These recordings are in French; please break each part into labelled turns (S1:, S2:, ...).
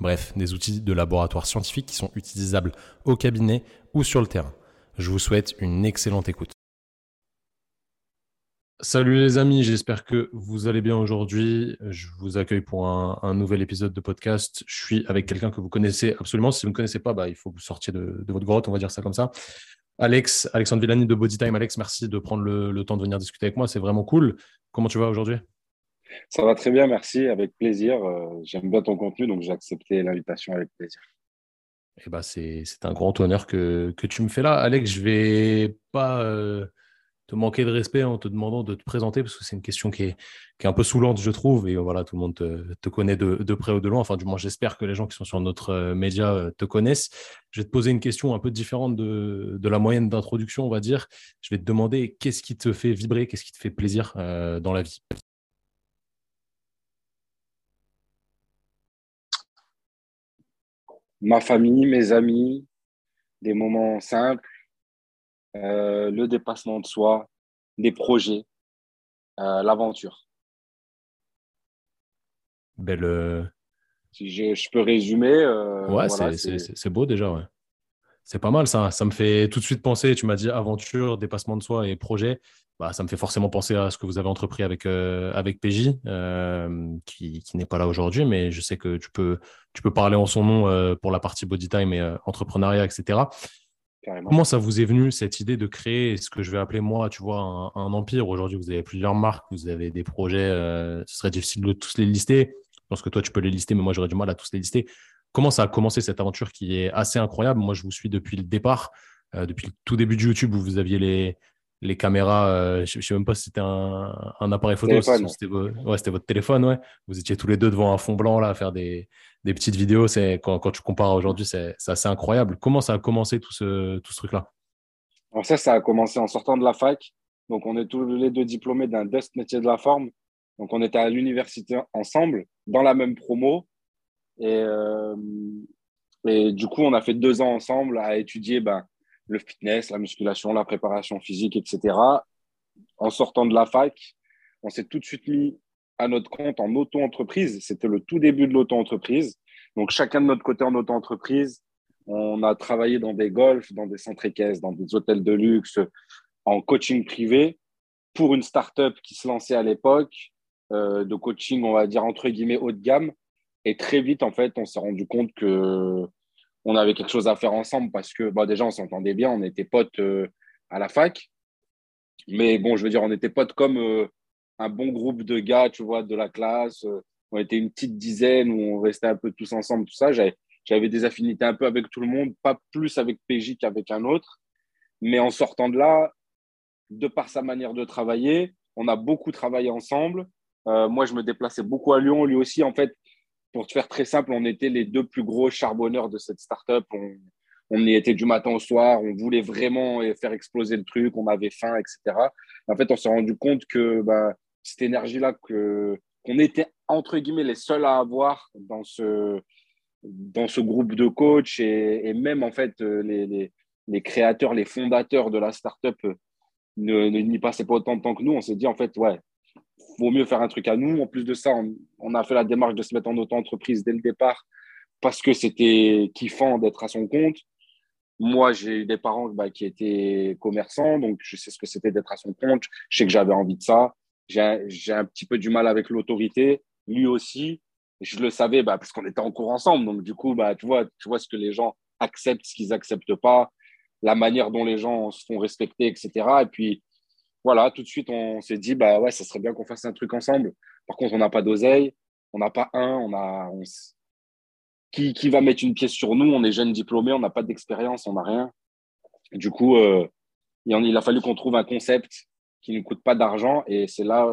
S1: Bref, des outils de laboratoire scientifique qui sont utilisables au cabinet ou sur le terrain. Je vous souhaite une excellente écoute. Salut les amis, j'espère que vous allez bien aujourd'hui. Je vous accueille pour un, nouvel épisode de podcast. Je suis avec quelqu'un que vous connaissez absolument. Si vous ne connaissez pas, bah, il faut que vous sortiez de, votre grotte, on va dire ça comme ça. Alex, Alexandre Villani de Bodytime. Alex, merci de prendre le temps de venir discuter avec moi. C'est vraiment cool. Comment tu vas aujourd'hui?
S2: Ça va très bien, merci, avec plaisir. Euh, j'aime bien ton contenu, donc j'ai accepté l'invitation avec plaisir.
S1: Eh ben, c'est un grand honneur que, tu me fais là. Alex, je vais pas euh, te manquer de respect en te demandant de te présenter, parce que c'est une question qui est, qui est, un peu saoulante, je trouve. Et voilà, tout le monde te, connaît de, près ou de loin. Enfin, du moins, j'espère que les gens qui sont sur notre euh, média te connaissent. Je vais te poser une question un peu différente de, de la moyenne d'introduction, on va dire. Je vais te demander qu'est-ce qui te fait vibrer, qu'est-ce qui te fait plaisir dans la vie?
S2: Ma famille, mes amis, des moments simples, euh, le dépassement de soi, des projets, euh, l'aventure.
S1: Belle. Euh,
S2: si je, peux résumer.
S1: ouais, c'est beau déjà. Ouais. C'est pas mal ça. Ça me fait tout de suite penser. Tu m'as dit aventure, dépassement de soi et projet. Bah, ça me fait forcément penser à ce que vous avez entrepris avec, euh, avec PJ, euh, qui, qui n'est pas là aujourd'hui, mais je sais que tu peux, tu peux parler en son nom euh, pour la partie body time et entrepreneuriat, etc. Comment ça vous est venu cette idée de créer ce que je vais appeler moi, tu vois, un, empire? Aujourd'hui, vous avez plusieurs marques, vous avez des projets, ce serait difficile de tous les lister. Je pense que toi, tu peux les lister, mais moi, j'aurais du mal à tous les lister. Comment ça a commencé cette aventure qui est assez incroyable Moi, je vous suis depuis le départ, depuis le tout début de YouTube où vous aviez les, les caméras, euh, je ne sais même pas si c'était un, appareil photo, c'était votre téléphone, ouais. Vous étiez tous les deux devant un fond blanc là, à faire des, petites vidéos. C'est quand, tu compares aujourd'hui, c'est assez incroyable. Comment ça a commencé tout ce, tout ce truc-là?
S2: Alors ça, ça a commencé en sortant de la fac. Donc on est tous les deux diplômés d'un DUST métier de la forme. Donc on était à l'université ensemble, dans la même promo. Et, euh, et du coup, on a fait deux ans ensemble à étudier ben, le fitness, la musculation, la préparation physique, etc. En sortant de la fac, on s'est tout de suite mis à notre compte en auto-entreprise. C'était le tout début de l'auto-entreprise. Donc, chacun de notre côté en auto-entreprise, on a travaillé dans des golfs, dans des centres équestres, dans des hôtels de luxe, en coaching privé pour une start-up qui se lançait à l'époque, euh, de coaching, on va dire, entre guillemets, haut de gamme. Et très vite, en fait, on s'est rendu compte que on avait quelque chose à faire ensemble parce que bah, déjà, on s'entendait bien, on était potes euh, à la fac. Mais bon, je veux dire, on était potes comme euh, un bon groupe de gars, tu vois, de la classe. Euh, on était une petite dizaine où on restait un peu tous ensemble, tout ça. J'avais des affinités un peu avec tout le monde, pas plus avec PJ qu'avec un autre. Mais en sortant de là, de par sa manière de travailler, on a beaucoup travaillé ensemble. moi, je me déplaçais beaucoup à Lyon. Lui aussi, en fait, pour te faire très simple, on était les deux plus gros charbonneurs de cette startup. On, on y était du matin au soir, on voulait vraiment faire exploser le truc, on avait faim, etc. En fait, on s'est rendu compte que bah, cette énergie-là, qu'on était entre guillemets les seuls à avoir dans ce, dans ce groupe de coachs et, même en fait les, les, les, créateurs, les fondateurs de la startup ne, n'y passaient pas autant de temps que nous. On s'est dit en fait, ouais, vaut mieux faire un truc à nous. En plus de ça, on, a fait la démarche de se mettre en auto-entreprise dès le départ parce que c'était kiffant d'être à son compte. Moi, j'ai eu des parents bah, qui étaient commerçants, donc je sais ce que c'était d'être à son compte. Je sais que j'avais envie de ça. J'ai un petit peu du mal avec l'autorité. Lui aussi, je le savais bah, parce qu'on était en cours ensemble. Donc, du coup, bah, tu, vois, tu vois ce que les gens acceptent, ce qu'ils n'acceptent pas, la manière dont les gens se font respecter, etc. Et puis, voilà, tout de suite, on s'est dit, bah ouais, ça serait bien qu'on fasse un truc ensemble. Par contre, on n'a pas d'oseille, on n'a pas un, on a. Qui, va mettre une pièce sur nous? On est jeunes diplômés, on n'a pas d'expérience, on n'a rien. Du coup, euh, il a fallu qu'on trouve un concept qui ne coûte pas d'argent. Et c'est là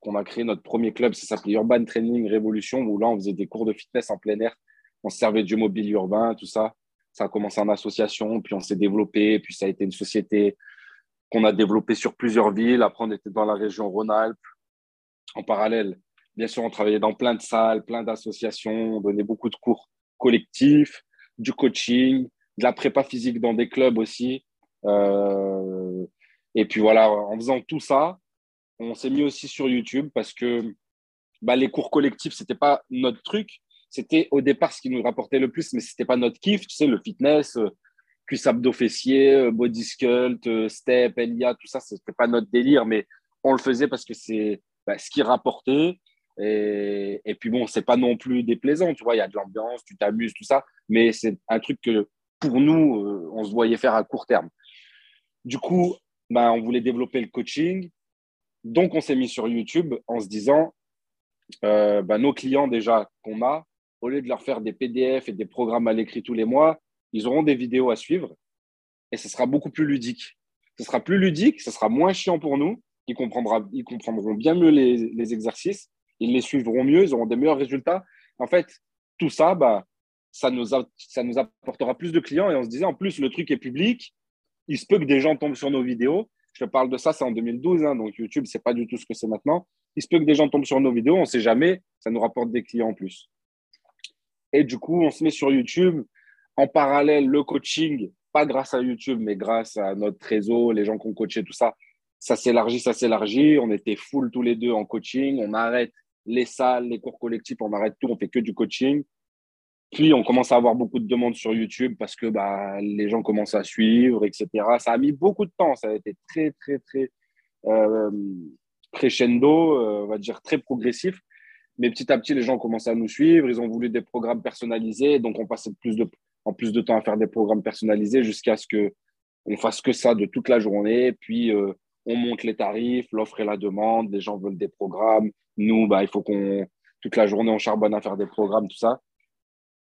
S2: qu'on a créé notre premier club. Ça s'appelait Urban Training Révolution, où là, on faisait des cours de fitness en plein air on se servait du mobilier urbain, tout ça. Ça a commencé en association, puis on s'est développé, puis ça a été une société qu'on a développée sur plusieurs villes. Après, on était dans la région Rhône-Alpes. En parallèle, bien sûr, on travaillait dans plein de salles, plein d'associations, on donnait beaucoup de cours collectifs, du coaching, de la prépa physique dans des clubs aussi. Euh, et puis voilà, en faisant tout ça, on s'est mis aussi sur YouTube parce que bah, les cours collectifs, ce n'était pas notre truc. C'était au départ ce qui nous rapportait le plus, mais ce n'était pas notre kiff. Tu sais, le fitness, euh, cuisse abdos fessiers, euh, body sculpt, euh, step, LIA, tout ça, ce n'était pas notre délire, mais on le faisait parce que c'est bah, ce qui rapportait. Et, et puis bon, c'est pas non plus déplaisant, tu vois, il y a de l'ambiance, tu t'amuses, tout ça, mais c'est un truc que pour nous, on se voyait faire à court terme. Du coup, bah, on voulait développer le coaching. Donc, on s'est mis sur YouTube en se disant, euh, bah, nos clients déjà qu'on a, au lieu de leur faire des PDF et des programmes à l'écrit tous les mois, ils auront des vidéos à suivre et ce sera beaucoup plus ludique. Ce sera plus ludique, ce sera moins chiant pour nous. Ils, ils comprendront bien mieux les, exercices, ils les suivront mieux, ils auront des meilleurs résultats. En fait, tout ça, bah, ça, nous apportera plus de clients et on se disait en plus, le truc est public, il se peut que des gens tombent sur nos vidéos. Je te parle de ça, c'est en 2012, hein, donc YouTube, c'est pas du tout ce que c'est maintenant. Il se peut que des gens tombent sur nos vidéos, on ne sait jamais, ça nous rapporte des clients en plus. Et du coup, on se met sur YouTube. En parallèle, le coaching, pas grâce à YouTube, mais grâce à notre réseau, les gens qu'on coachait, tout ça, ça s'élargit, ça s'élargit. On était full tous les deux en coaching. On arrête les salles, les cours collectifs, on arrête tout, on fait que du coaching. Puis on commence à avoir beaucoup de demandes sur YouTube parce que bah, les gens commencent à suivre, etc. Ça a mis beaucoup de temps, ça a été très, très, très euh, crescendo, euh, on va dire très progressif. Mais petit à petit, les gens commencent à nous suivre, ils ont voulu des programmes personnalisés, donc on passait plus de, en plus de temps à faire des programmes personnalisés jusqu'à ce qu'on fasse que ça de toute la journée. Puis euh, on monte les tarifs, l'offre et la demande, les gens veulent des programmes. Nous, bah, il faut qu'on, toute la journée, on charbonne à faire des programmes, tout ça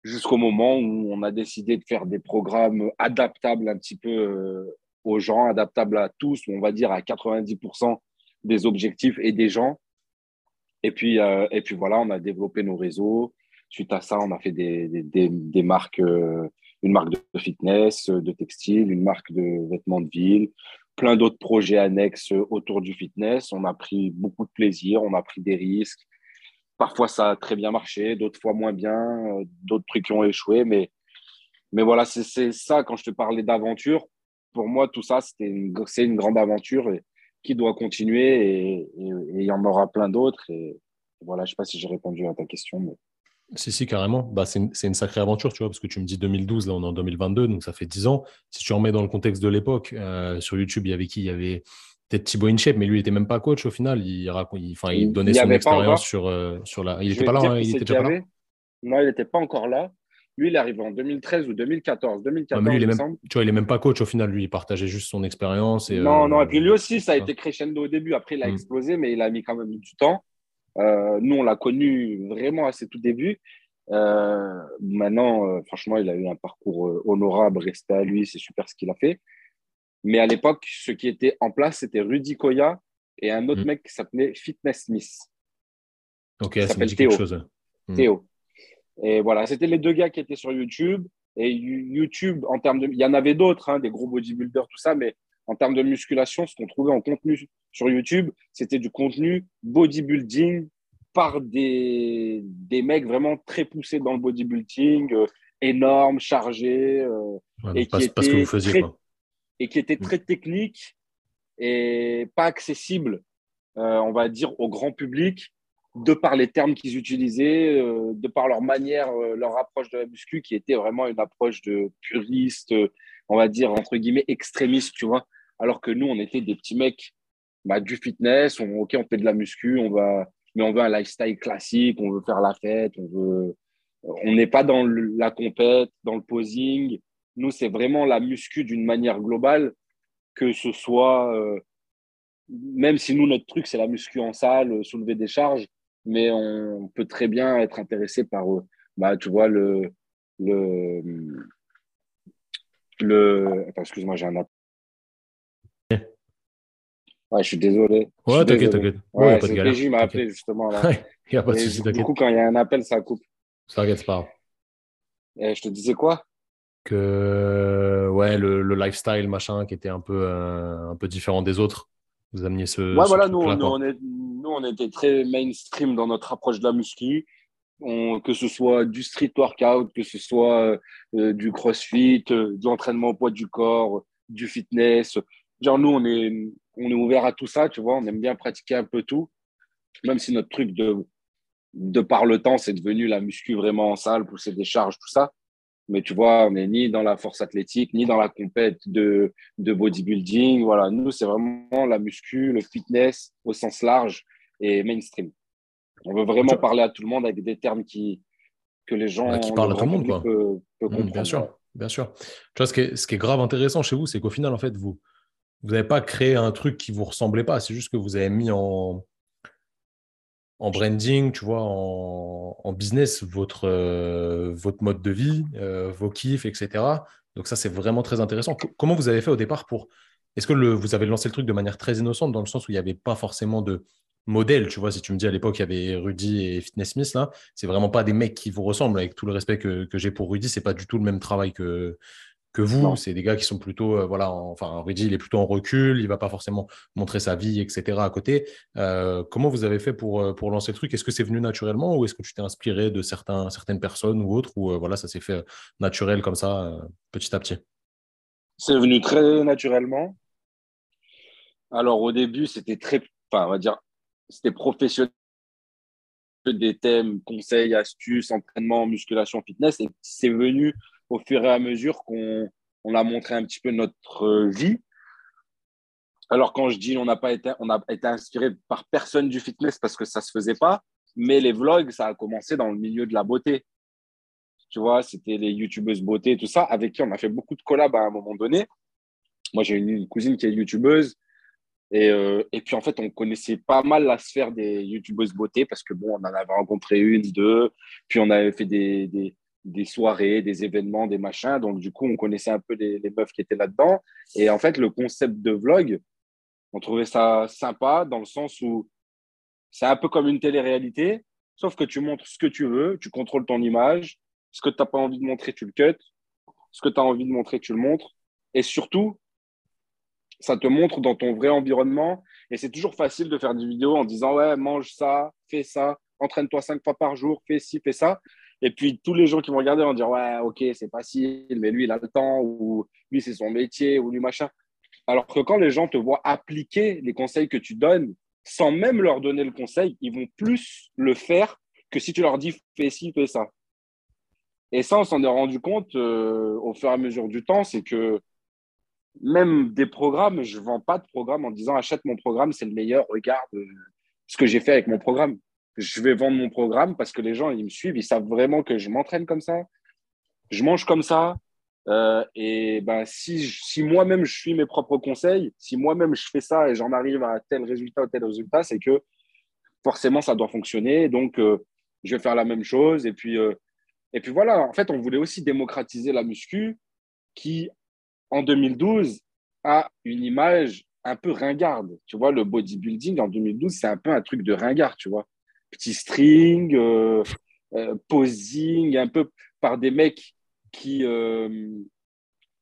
S2: jusqu'au moment où on a décidé de faire des programmes adaptables un petit peu euh, aux gens, adaptables à tous, on va dire à 90% des objectifs et des gens. Et puis, euh, et puis voilà, on a développé nos réseaux. Suite à ça, on a fait des, des, marques, euh, une marque de fitness, de textile, une marque de vêtements de ville, plein d'autres projets annexes autour du fitness. On a pris beaucoup de plaisir, on a pris des risques, Parfois, ça a très bien marché, d'autres fois moins bien, euh, d'autres trucs qui ont échoué. Mais, mais voilà, c'est ça, quand je te parlais d'aventure, pour moi, tout ça, c'est une, une grande aventure qui doit continuer et, il y en aura plein d'autres. Et voilà, je ne sais pas si j'ai répondu à ta question. Mais...
S1: Si, si, carrément. Bah, c'est une, une, sacrée aventure, tu vois, parce que tu me dis 2012, là, on est en 2022, donc ça fait 10 ans. Si tu remets dans le contexte de l'époque, euh, sur YouTube, il y avait qui? Il y avait peut-être Thibaut InShape, mais lui, il n'était même pas coach au final. Il, enfin, il donnait son expérience sur, euh, sur la. Il n'était pas là, hein, il était déjà pas là.
S2: Non, il n'était pas encore là. Lui, il est arrivé en 2013 ou 2014. 2014
S1: il est même, tu vois, il n'est même pas coach au final. Lui, il partageait juste son expérience. Et,
S2: non, non. Et puis lui aussi, ça a été crescendo au début. Après, il a mm. explosé, mais il a mis quand même du temps. Euh, nous, on l'a connu vraiment à ses tout débuts. Euh, maintenant, franchement, il a eu un parcours honorable. Resté à lui, c'est super ce qu'il a fait. Mais à l'époque, ce qui était en place, c'était Rudy Koya et un autre hmm. mec qui s'appelait Fitness Smith.
S1: Ok, ça s'appelle Théo. Chose.
S2: Hmm. Théo. Et voilà, c'était les deux gars qui étaient sur YouTube. Et YouTube, en termes de. Il y en avait d'autres, hein, des gros bodybuilders, tout ça, mais en termes de musculation, ce qu'on trouvait en contenu sur YouTube, c'était du contenu bodybuilding par des, des mecs vraiment très poussés dans le bodybuilding, euh, énormes, chargés. Euh,
S1: et qui parce, que vous faisiez quoi
S2: et qui était mm. très technique et pas accessible, euh, on va dire, au grand public, de par les termes qu'ils utilisaient, euh, de par leur manière, leur approche de la muscu, qui était vraiment une approche de puriste, on va dire, entre guillemets, extrémiste, tu vois. Alors que nous, on était des petits mecs bah, du fitness, on, ok, on fait de la muscu, va, mais on veut un lifestyle classique, on veut faire la fête, on veut. On n'est pas dans la compète, dans le posing, nous, c'est vraiment la muscu d'une manière globale, que ce soit, euh, même si nous, notre truc, c'est la muscu en salle, euh, soulever des charges, mais on peut très bien être intéressé par, euh, bah, tu vois, le. excuse-moi, j'ai un. Ouais, je suis désolé.
S1: Ouais, t'inquiète, t'inquiète.
S2: Ouais, ouais c'est PJ m'a appelé justement. Là.
S1: il n'y a pas de souci,
S2: Du coup, quand il y a un appel, ça coupe.
S1: Ça t'inquiète, pas
S2: Et je te disais quoi?
S1: Que ouais, le, le, lifestyle, machin, qui était un peu, euh, un peu différent des autres. Vous ameniez ce.
S2: Ouais, voilà, nous, nous, on est, nous, on était très mainstream dans notre approche de la muscu. On, que ce soit du street workout, que ce soit euh, du crossfit, euh, de l'entraînement au poids du corps, du fitness. Genre, nous, on est, on est ouvert à tout ça, tu vois. On aime bien pratiquer un peu tout. Même si notre truc de, de par le temps, c'est devenu la muscu vraiment en salle, pousser des charges, tout ça. Mais tu vois, on n'est ni dans la force athlétique, ni dans la compète de, de bodybuilding. Voilà, nous, c'est vraiment la muscu, le fitness au sens large et mainstream. On veut vraiment parler à tout le monde avec des termes qui, que les gens.
S1: qui parlent à tout le monde, quoi. Mmh, bien sûr, bien sûr. Tu vois, ce qui est, ce qui est grave intéressant chez vous, c'est qu'au final, en fait, vous vous n'avez pas créé un truc qui vous ressemblait pas. C'est juste que vous avez mis en, branding, tu vois, en, business, votre, euh, votre mode de vie, euh, vos kiffs, etc. Donc ça, c'est vraiment très intéressant. comment vous avez fait au départ pour... Est-ce que vous avez lancé le truc de manière très innocente, dans le sens où il n'y avait pas forcément de modèle, tu vois, si tu me dis à l'époque, il y avait Rudy et Fitness Smith, là, c'est vraiment pas des mecs qui vous ressemblent, avec tout le respect que, que j'ai pour Rudy, c'est pas du tout le même travail que, que vous. C'est des gars qui sont plutôt, euh, voilà, enfin, Rudy, il est plutôt en recul, il va pas forcément montrer sa vie, etc. à côté. Euh, comment vous avez fait pour, euh, pour lancer le truc? Est-ce que c'est venu naturellement ou est-ce que tu t'es inspiré de certains, certaines personnes ou autres ou voilà, ça s'est fait naturel comme ça, petit à petit?
S2: C'est venu très naturellement. Alors, au début, c'était très, enfin, on va dire, c'était professionnel des thèmes, conseils, astuces, entraînement, musculation, fitness. Et c'est venu au fur et à mesure qu'on on a montré un petit peu notre vie. Alors, quand je dis on n'a pas été, on a été inspiré par personne du fitness parce que ça ne se faisait pas, mais les vlogs, ça a commencé dans le milieu de la beauté. Tu vois, c'était les youtubeuses beauté, tout ça, avec qui on a fait beaucoup de collabs à un moment donné. Moi, j'ai une, cousine qui est youtubeuse. Et, euh, et, puis, en fait, on connaissait pas mal la sphère des youtubeuses beauté parce que, bon, on en avait rencontré une, deux. Puis, on avait fait des, des soirées, des événements, des machins. Donc, du coup, on connaissait un peu les, meufs qui étaient là-dedans. Et en fait, le concept de vlog, on trouvait ça sympa dans le sens où c'est un peu comme une télé-réalité, sauf que tu montres ce que tu veux, tu contrôles ton image. Ce que tu n'as pas envie de montrer, tu le cut. Ce que tu as envie de montrer, tu le montres. Et surtout, ça te montre dans ton vrai environnement. Et c'est toujours facile de faire des vidéos en disant Ouais, mange ça, fais ça, entraîne-toi cinq fois par jour, fais ci, fais ça. Et puis, tous les gens qui vont regarder vont dire Ouais, ok, c'est facile, mais lui, il a le temps, ou lui, c'est son métier, ou lui, machin. Alors que quand les gens te voient appliquer les conseils que tu donnes, sans même leur donner le conseil, ils vont plus le faire que si tu leur dis Fais ci, fais ça. Et ça, on s'en est rendu compte euh, au fur et à mesure du temps, c'est que même des programmes, je ne vends pas de programme en disant achète mon programme, c'est le meilleur, regarde euh, ce que j'ai fait avec mon programme je vais vendre mon programme parce que les gens, ils me suivent, ils savent vraiment que je m'entraîne comme ça, je mange comme ça. Euh, et ben, si, moi-même je suis mes propres conseils, si moi-même je fais ça et j'en arrive à tel résultat ou tel résultat, c'est que forcément ça doit fonctionner. Donc, euh, je vais faire la même chose. Et puis, euh, et puis voilà, en fait, on voulait aussi démocratiser la muscu qui, en 2012, a une image un peu ringarde. Tu vois, le bodybuilding en 2012, c'est un peu un truc de ringard, tu vois petit string, euh, euh, posing, un peu par des mecs qui euh,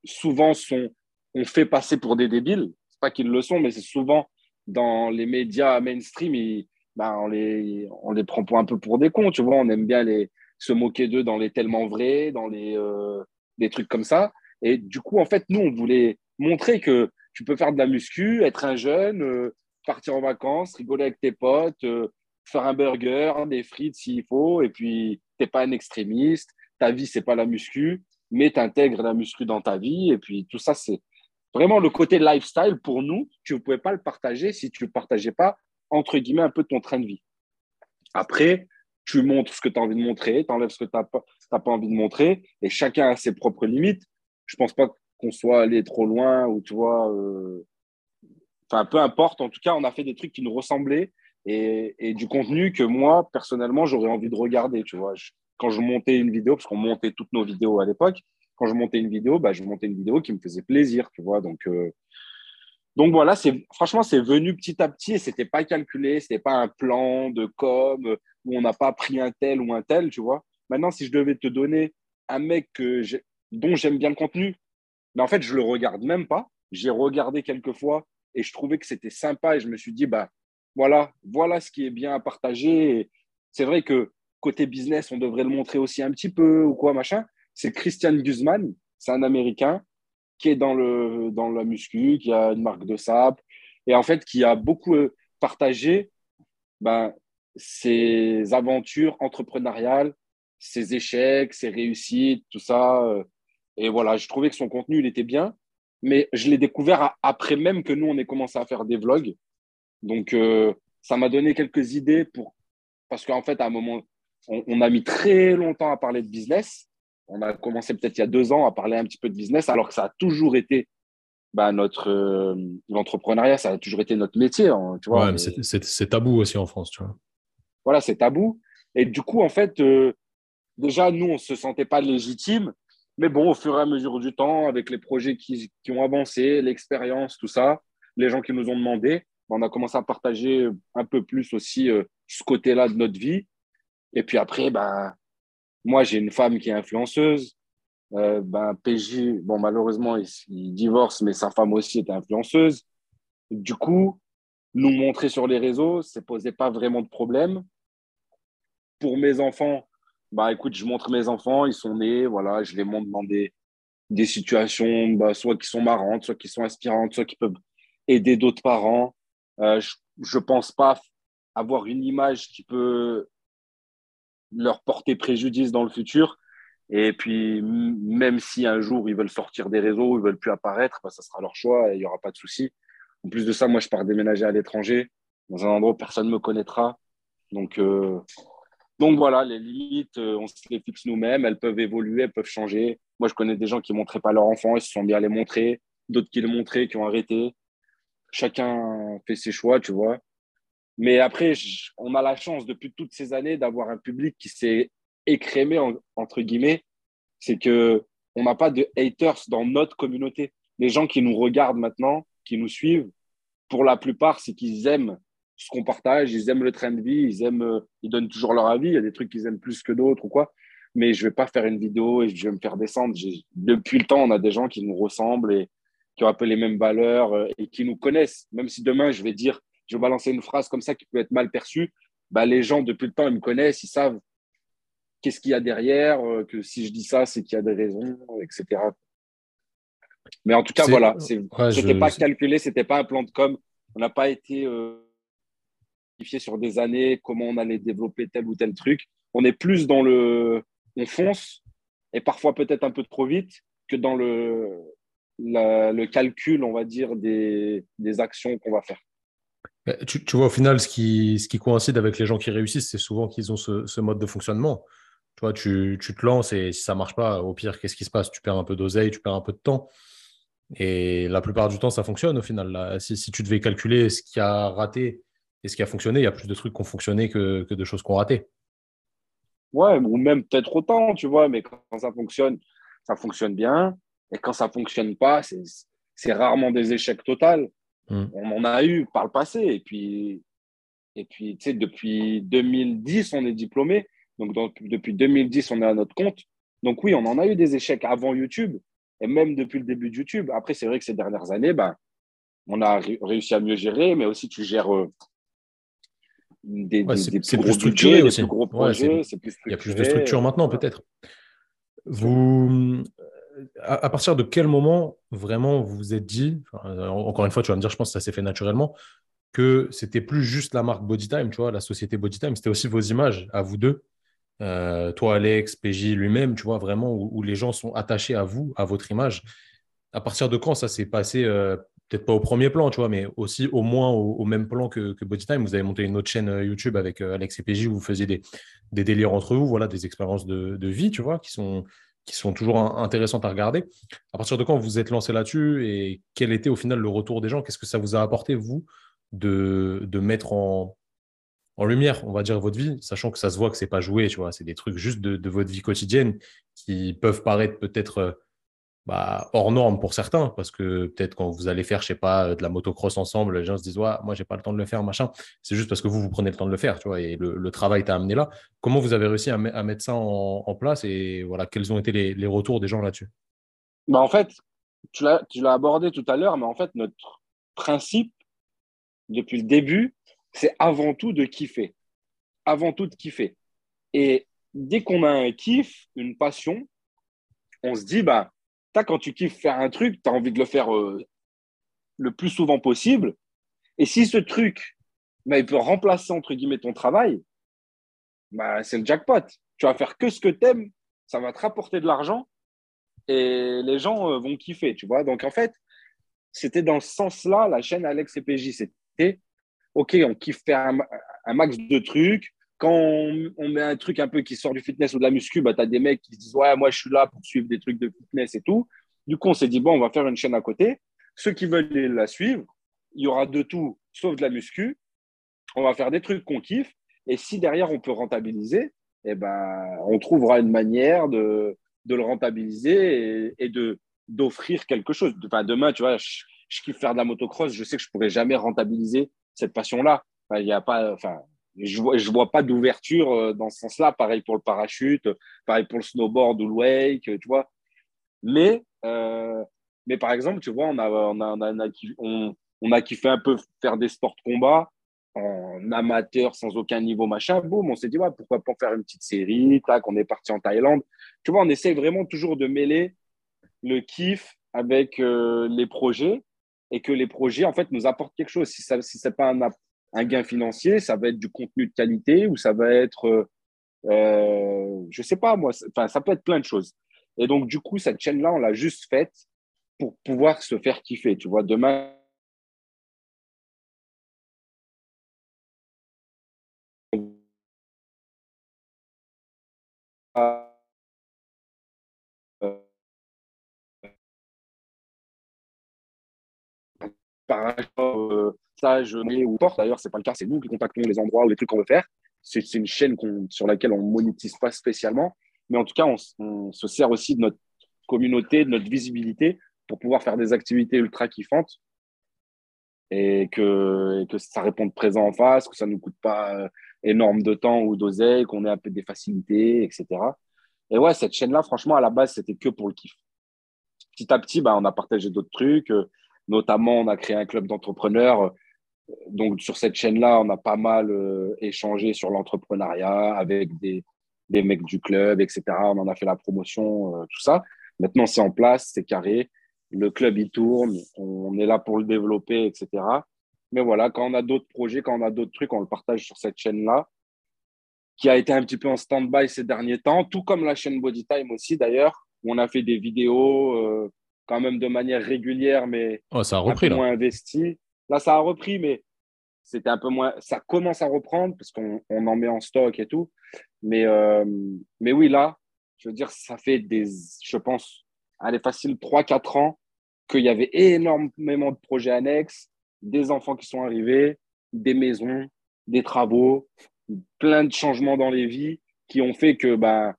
S2: souvent sont, ont fait passer pour des débiles. C'est pas qu'ils le sont, mais c'est souvent dans les médias mainstream, ben, on, les, on les prend pour un peu pour des cons, tu vois. On aime bien les, se moquer d'eux dans les tellement vrais, dans les, des trucs comme ça. Et du coup, en fait, nous, on voulait montrer que tu peux faire de la muscu, être un jeune, partir en vacances, rigoler avec tes potes, faire un burger, des frites s'il faut, et puis tu n'es pas un extrémiste, ta vie, c'est pas la muscu, mais tu intègres la muscu dans ta vie, et puis tout ça, c'est vraiment le côté lifestyle pour nous, tu ne pouvais pas le partager si tu ne partageais pas, entre guillemets, un peu ton train de vie. Après, tu montres ce que tu as envie de montrer, tu enlèves ce que tu n'as pas, envie de montrer, et chacun a ses propres limites. Je pense pas qu'on soit allé trop loin, ou tu vois, euh, enfin, peu importe, en tout cas, on a fait des trucs qui nous ressemblaient, et, du contenu que moi, personnellement, j'aurais envie de regarder. Tu vois, quand je montais une vidéo, parce qu'on montait toutes nos vidéos à l'époque, quand je montais une vidéo, bah, je montais une vidéo qui me faisait plaisir. Tu vois, donc, euh, donc voilà, c'est, franchement, c'est venu petit à petit et c'était pas calculé, c'était pas un plan de com où on n'a pas pris un tel ou un tel, tu vois. Maintenant, si je devais te donner un mec dont j'aime bien le contenu, mais en fait, je le regarde même pas. J'ai regardé quelques fois et je trouvais que c'était sympa et je me suis dit, bah, voilà, voilà ce qui est bien à partager. C'est vrai que côté business, on devrait le montrer aussi un petit peu ou quoi, machin. C'est Christian Guzman, c'est un Américain qui est dans, le, dans la muscu, qui a une marque de sable et en fait qui a beaucoup euh, partagé ben, ses aventures entrepreneuriales, ses échecs, ses réussites, tout ça. Euh. Et voilà, je trouvais que son contenu, il était bien, mais je l'ai découvert après même que nous, on ait commencé à faire des vlogs. Donc, euh, ça m'a donné quelques idées pour. Parce qu'en fait, à un moment, on, a mis très longtemps à parler de business. On a commencé peut-être il y a deux ans à parler un petit peu de business, alors que ça a toujours été bah, notre euh, l'entrepreneuriat, ça a toujours été notre métier. Hein, tu vois,
S1: c'est tabou aussi en France, tu vois.
S2: Voilà, c'est tabou. Et du coup, en fait, euh, déjà, nous, on ne se sentait pas légitime. Mais bon, au fur et à mesure du temps, avec les projets qui, qui ont avancé, l'expérience, tout ça, les gens qui nous ont demandé, on a commencé à partager un peu plus aussi euh, ce côté-là de notre vie. Et puis après, ben, moi, j'ai une femme qui est influenceuse. Euh, ben, PJ, bon, malheureusement, il, divorce, mais sa femme aussi était influenceuse. Du coup, nous montrer sur les réseaux, ça ne posait pas vraiment de problème. Pour mes enfants, bah, écoute, je montre mes enfants, ils sont nés, voilà, je les montre dans des, des situations, bah, soit qui sont marrantes, soit qui sont inspirantes, soit qui peuvent aider d'autres parents. Euh, je ne pense pas avoir une image qui peut leur porter préjudice dans le futur. Et puis, même si un jour ils veulent sortir des réseaux, ils veulent plus apparaître, bah, ça sera leur choix et il n'y aura pas de souci. En plus de ça, moi, je pars déménager à l'étranger, dans un endroit où personne ne me connaîtra. Donc, euh, donc voilà, les limites, euh, on se les fixe nous-mêmes. Elles peuvent évoluer, elles peuvent changer. Moi, je connais des gens qui ne montraient pas leur enfant, ils se sont bien les montrer. D'autres qui le montraient, qui ont arrêté. Chacun fait ses choix, tu vois. Mais après, on a la chance depuis toutes ces années d'avoir un public qui s'est écrémé, entre guillemets. C'est que on n'a pas de haters dans notre communauté. Les gens qui nous regardent maintenant, qui nous suivent, pour la plupart, c'est qu'ils aiment ce qu'on partage, ils aiment le train de vie, ils aiment, euh, ils donnent toujours leur avis. Il y a des trucs qu'ils aiment plus que d'autres ou quoi. Mais je vais pas faire une vidéo et je vais me faire descendre. Depuis le temps, on a des gens qui nous ressemblent et qui ont un peu les mêmes valeurs euh, et qui nous connaissent. Même si demain, je vais dire, je vais balancer une phrase comme ça qui peut être mal perçue, bah, les gens, depuis le temps, ils me connaissent, ils savent qu'est-ce qu'il y a derrière, euh, que si je dis ça, c'est qu'il y a des raisons, etc. Mais en tout cas, voilà, ce n'était pas calculé, c'était pas un plan de com. On n'a pas été euh, sur des années comment on allait développer tel ou tel truc. On est plus dans le, on fonce et parfois peut-être un peu trop vite que dans le, le calcul, on va dire, des, des actions qu'on va faire.
S1: Tu, tu, vois, au final, ce qui, ce qui coïncide avec les gens qui réussissent, c'est souvent qu'ils ont ce, ce, mode de fonctionnement. Tu vois, tu, tu, te lances et si ça marche pas, au pire, qu'est-ce qui se passe? Tu perds un peu d'oseille, tu perds un peu de temps. Et la plupart du temps, ça fonctionne au final. Là. Si, si, tu devais calculer ce qui a raté et ce qui a fonctionné, il y a plus de trucs qui ont fonctionné que, que de choses qui ont raté.
S2: Ouais, ou même peut-être autant, tu vois, mais quand ça fonctionne, ça fonctionne bien. Et quand ça fonctionne pas, c'est rarement des échecs totaux. Hmm. On en a eu par le passé. Et puis, et puis tu sais, depuis 2010, on est diplômé. Donc, depuis 2010, on est à notre compte. Donc, oui, on en a eu des échecs avant YouTube et même depuis le début de YouTube. Après, c'est vrai que ces dernières années, ben, on a réussi à mieux gérer, mais aussi tu gères euh,
S1: des, des, plus structuré aussi. gros projets. Il y a plus de structure maintenant, peut-être. Vous, à, partir de quel moment vraiment vous vous êtes dit, encore une fois, tu vas me dire, je pense que ça s'est fait naturellement, que c'était plus juste la marque Bodytime, tu vois, la société Bodytime, c'était aussi vos images à vous deux, euh, toi, Alex, PJ lui-même, tu vois, vraiment, où, les gens sont attachés à vous, à votre image. À partir de quand ça s'est passé, euh, peut-être pas au premier plan, tu vois, mais aussi au moins au, même plan que, Bodytime? Vous avez monté une autre chaîne euh, YouTube avec Alex et PJ où vous faisiez des, des délires entre vous, voilà, des expériences de, de vie, tu vois, qui sont qui sont toujours intéressantes à regarder. À partir de quand vous êtes lancé là-dessus et quel était au final le retour des gens? Qu'est-ce que ça vous a apporté, vous, de, de mettre en, en, lumière, on va dire, votre vie, sachant que ça se voit que ce n'est pas joué, tu vois, c'est des trucs juste de, de, votre vie quotidienne qui peuvent paraître peut-être euh, bah, hors norme pour certains, parce que peut-être quand vous allez faire, je sais pas, de la motocross ensemble, les gens se disent, ouais, moi, j'ai pas le temps de le faire, machin. C'est juste parce que vous, vous prenez le temps de le faire, tu vois, et le, travail t'a amené là. Comment vous avez réussi à, mettre ça en, place et voilà, quels ont été les, retours des gens là-dessus?
S2: Bah En fait, tu l'as abordé tout à l'heure, mais en fait, notre principe, depuis le début, c'est avant tout de kiffer. Avant tout de kiffer. Et dès qu'on a un kiff, une passion, on se dit, bah, quand tu kiffes faire un truc, tu as envie de le faire euh, le plus souvent possible. Et si ce truc, bah, il peut remplacer, entre guillemets, ton travail, bah, c'est le jackpot. Tu vas faire que ce que tu aimes, ça va te rapporter de l'argent et les gens euh, vont kiffer, tu vois. Donc, en fait, c'était dans ce sens-là, la chaîne Alex et PJ. C'était, OK, on kiffe faire un, max de trucs. Quand on, met un truc un peu qui sort du fitness ou de la muscu, bah, tu as des mecs qui se disent, ouais, moi, je suis là pour suivre des trucs de fitness et tout. Du coup, on s'est dit, bon, on va faire une chaîne à côté. Ceux qui veulent la suivre, il y aura de tout, sauf de la muscu. On va faire des trucs qu'on kiffe. Et si derrière, on peut rentabiliser, eh ben, on trouvera une manière de, le rentabiliser et, d'offrir quelque chose. Enfin, demain, tu vois, je, kiffe faire de la motocross. Je sais que je pourrais jamais rentabiliser cette passion-là. il y a pas, enfin, je vois, je vois pas d'ouverture euh, dans ce sens-là. Pareil pour le parachute, pareil pour le snowboard ou le wake, tu vois. Mais euh, mais par exemple, tu vois, on a, on, a, on, on, a, kiffé un peu faire des sports de combat en amateur, sans aucun niveau, machin. Boum, on s'est dit, ouais, pourquoi pas faire une petite série Tac, on est parti en Thaïlande. Tu vois, on essaye vraiment toujours de mêler le kiff avec euh, les projets et que les projets, en fait, nous apportent quelque chose. Si ce si pas un, un, gain financier, ça va être du contenu de qualité ou ça va être, euh, euh je sais pas moi, ça peut être plein de choses. Et donc, du coup, cette chaîne-là, on l'a juste faite pour pouvoir se faire kiffer. Tu vois, demain, par euh, stage ou porte. D'ailleurs, c'est pas le cas, c'est nous qui contactons les endroits ou les trucs qu'on veut faire. C'est une chaîne sur laquelle on monétise pas spécialement. Mais en tout cas, on, se sert aussi de notre communauté, de notre visibilité pour pouvoir faire des activités ultra kiffantes et que, que ça réponde présent en face, que ça ne nous coûte pas euh, énorme de temps ou d'oseille, qu'on ait un peu des facilités, etc. Et ouais, cette chaîne-là, franchement, à la base, c'était que pour le kiff. Petit à petit, bah, on a partagé d'autres trucs. Notamment, on a créé un club d'entrepreneurs. Donc, sur cette chaîne-là, on a pas mal euh, échangé sur l'entrepreneuriat avec des, des mecs du club, etc. On en a fait la promotion, euh, tout ça. Maintenant, c'est en place, c'est carré. Le club, il tourne. On est là pour le développer, etc. Mais voilà, quand on a d'autres projets, quand on a d'autres trucs, on le partage sur cette chaîne-là, qui a été un petit peu en stand-by ces derniers temps, tout comme la chaîne Bodytime aussi, d'ailleurs, où on a fait des vidéos euh, quand même de manière régulière, mais
S1: oh, ça a repris,
S2: un peu moins investi. Là, ça a repris, mais c'était un peu moins. Ça commence à reprendre parce qu'on en met en stock et tout. Mais, euh, mais oui, là, je veux dire, ça fait des, je pense, allez, facile 3-4 ans qu'il y avait énormément de projets annexes, des enfants qui sont arrivés, des maisons, des travaux, plein de changements dans les vies qui ont fait que ben,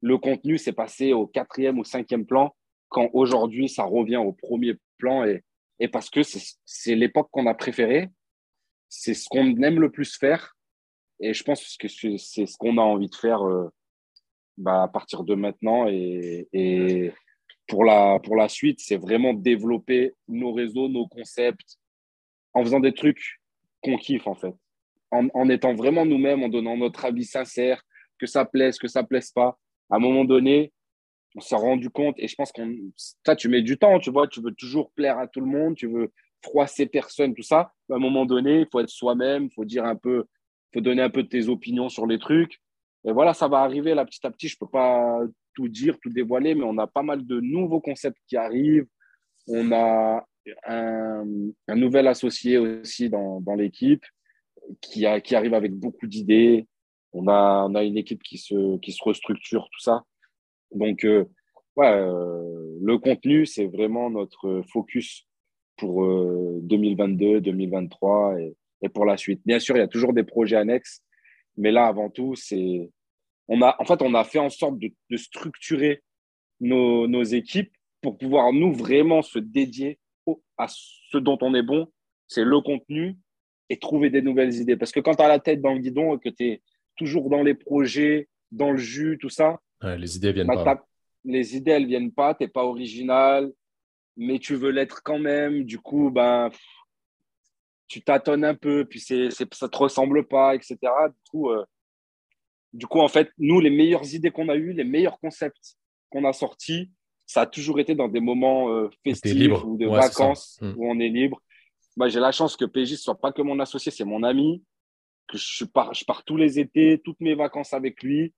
S2: le contenu s'est passé au quatrième ou cinquième plan quand aujourd'hui ça revient au premier plan et, et parce que c'est l'époque qu'on a préférée c'est ce qu'on aime le plus faire. Et je pense que c'est ce qu'on a envie de faire euh, bah, à partir de maintenant. Et, et, pour, la, pour la suite, c'est vraiment développer nos réseaux, nos concepts, en faisant des trucs qu'on kiffe, en fait. En, en étant vraiment nous-mêmes, en donnant notre avis sincère, que ça plaise, que ça plaise pas. À un moment donné, on s'est rendu compte, et je pense qu'on. Ça, tu mets du temps, tu vois, tu veux toujours plaire à tout le monde, tu veux froisser personne, tout ça. À un moment donné, il faut être soi-même, il faut dire un peu, faut donner un peu de tes opinions sur les trucs. Et voilà, ça va arriver là petit à petit. Je peux pas tout dire, tout dévoiler, mais on a pas mal de nouveaux concepts qui arrivent. On a un, un nouvel associé aussi dans, dans l'équipe qui, a, qui arrive avec beaucoup d'idées. On a, on a une équipe qui se, qui se restructure, tout ça. Donc, euh, euh, le contenu, c'est vraiment notre focus pour 2022, euh, 2023 et, pour la suite. Bien sûr, il y a toujours des projets annexes, mais là, avant tout, c'est on a, en fait, on a fait en sorte de, structurer nos, nos, équipes pour pouvoir nous vraiment se dédier à ce dont on est bon, c'est le contenu et trouver des nouvelles idées. Parce que quand tu as la tête dans le guidon et que tu es toujours dans les projets, dans le jus, tout ça,
S1: les idées viennent bah, pas.
S2: Les idées, elles viennent pas, tu n'es pas original, mais tu veux l'être quand même. Du coup, ben, tu tâtonnes un peu, puis c'est, ça ne te ressemble pas, etc. Du coup, euh, du coup, en fait, nous, les meilleures idées qu'on a eues, les meilleurs concepts qu'on a sortis, ça a toujours été dans des moments euh, festifs ou de vacances hmm. où on est libre. Moi, j'ai la chance que PJ ne soit pas que mon associé, c'est mon ami, que je pars, je pars tous les étés, toutes mes vacances avec lui.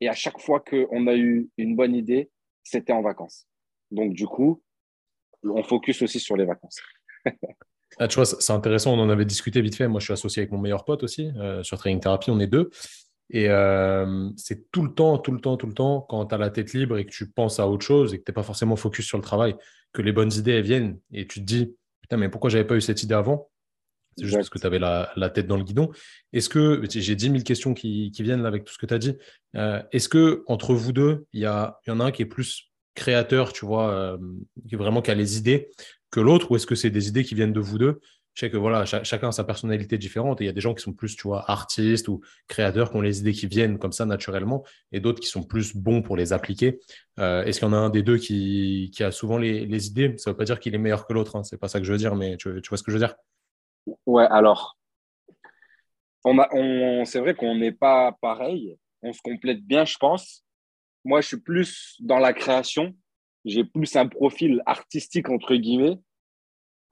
S2: Et à chaque fois qu'on a eu une bonne idée, c'était en vacances. Donc, du coup, on focus aussi sur les vacances.
S1: ah, tu vois, c'est intéressant, on en avait discuté vite fait. Moi, je suis associé avec mon meilleur pote aussi. Euh, sur Training Therapy, on est deux. Et euh, c'est tout le temps, tout le temps, tout le temps, quand tu as la tête libre et que tu penses à autre chose et que tu n'es pas forcément focus sur le travail, que les bonnes idées viennent et tu te dis, putain, mais pourquoi j'avais pas eu cette idée avant? C'est juste parce que tu avais la, tête dans le guidon. Est-ce que, j'ai 10 000 questions qui, viennent avec tout ce que tu as dit. Euh, est-ce que entre vous deux, il y, y en a un qui est plus créateur, tu vois, euh, qui vraiment qui a les idées que l'autre, ou est-ce que c'est des idées qui viennent de vous deux? Je sais que voilà, chacun a sa personnalité différente et il y a des gens qui sont plus, tu vois, artistes ou créateurs qui ont les idées qui viennent comme ça naturellement et d'autres qui sont plus bons pour les appliquer. Euh, est-ce qu'il y en a un des deux qui, a souvent les, idées? Ça ne veut pas dire qu'il est meilleur que l'autre, hein, c'est pas ça que je veux dire, mais tu, vois ce que je veux dire?
S2: Ouais, alors, on a, on, c'est vrai qu'on n'est pas pareil, on se complète bien, je pense. Moi, je suis plus dans la création, j'ai plus un profil artistique, entre guillemets.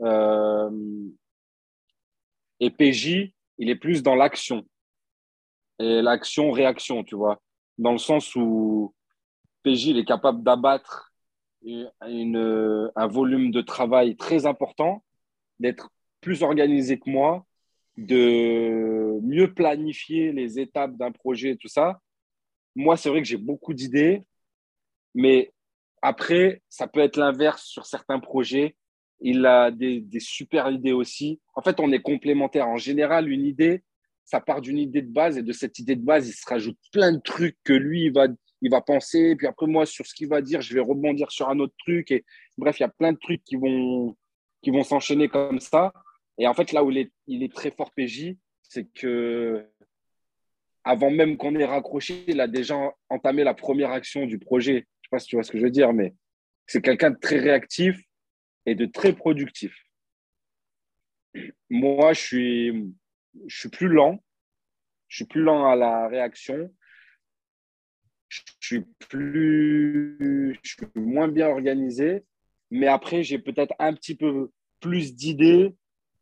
S2: Euh, et PJ, il est plus dans l'action. Et l'action-réaction, tu vois. Dans le sens où PJ, il est capable d'abattre un volume de travail très important, d'être plus organisé que moi, de mieux planifier les étapes d'un projet et tout ça. Moi, c'est vrai que j'ai beaucoup d'idées, mais après, ça peut être l'inverse sur certains projets il a des, super idées aussi. En fait, on est complémentaires. En général, une idée, ça part d'une idée de base et de cette idée de base, il se rajoute plein de trucs que lui, il va, il va penser. Et puis après, moi, sur ce qu'il va dire, je vais rebondir sur un autre truc. Et bref, il y a plein de trucs qui vont, qui vont s'enchaîner comme ça. Et en fait, là où il est, très fort PJ, c'est que avant même qu'on ait raccroché, il a déjà entamé la première action du projet. Je ne sais pas si tu vois ce que je veux dire, mais c'est quelqu'un de très réactif et de très productif. Moi, je suis, je suis plus lent. Je suis plus lent à la réaction. Je suis plus, je suis moins bien organisé. Mais après, j'ai peut-être un petit peu plus d'idées.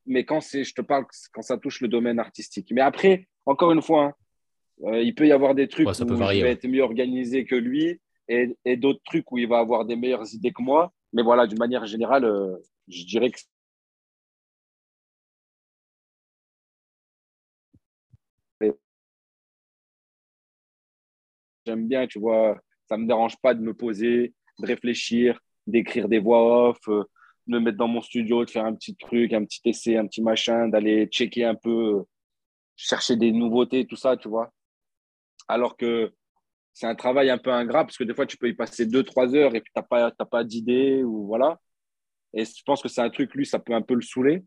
S2: Mais quand c'est, je te parle, quand ça touche le domaine artistique. Mais après, encore une fois, hein, euh, il peut y avoir des trucs où je vais être mieux organisé que lui et, et d'autres trucs où il va avoir des meilleures idées que moi. Mais voilà, d'une manière générale, euh, je dirais que j'aime bien, tu vois, ça ne me dérange pas de me poser, de réfléchir, d'écrire des voix off, euh, de me mettre dans mon studio, de faire un petit truc, un petit essai, un petit machin, d'aller checker un peu, chercher des nouveautés, tout ça, tu vois. Alors que c'est un travail un peu ingrat parce que des fois, tu peux y passer deux, trois heures et puis tu n'as pas, pas d'idée ou voilà. Et je pense que c'est un truc, lui, ça peut un peu le saouler.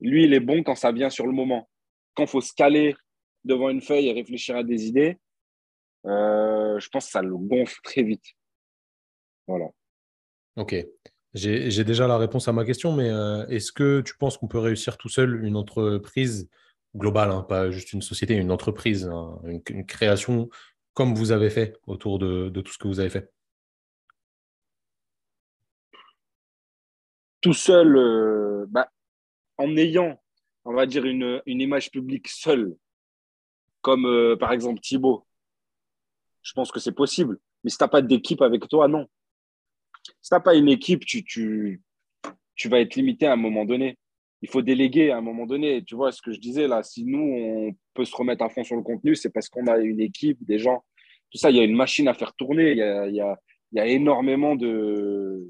S2: Lui, il est bon quand ça vient sur le moment. Quand il faut se caler devant une feuille et réfléchir à des idées, euh, je pense que ça le gonfle très vite. Voilà.
S1: Ok. J'ai déjà la réponse à ma question, mais euh, est-ce que tu penses qu'on peut réussir tout seul une entreprise globale, hein, pas juste une société, une entreprise, hein, une, création comme vous avez fait autour de, tout ce que vous avez fait?
S2: Tout seul, euh, bah, en ayant, on va dire, une, image publique seule, comme euh, par exemple Thibaut, je pense que c'est possible. Mais si tu n'as pas d'équipe avec toi, non. Si tu n'as pas une équipe, tu, tu, tu vas être limité à un moment donné il faut déléguer à un moment donné. Tu vois ce que je disais là, si nous, on peut se remettre à fond sur le contenu, c'est parce qu'on a une équipe, des gens, tout ça, il y a une machine à faire tourner, il y a, y a énormément de,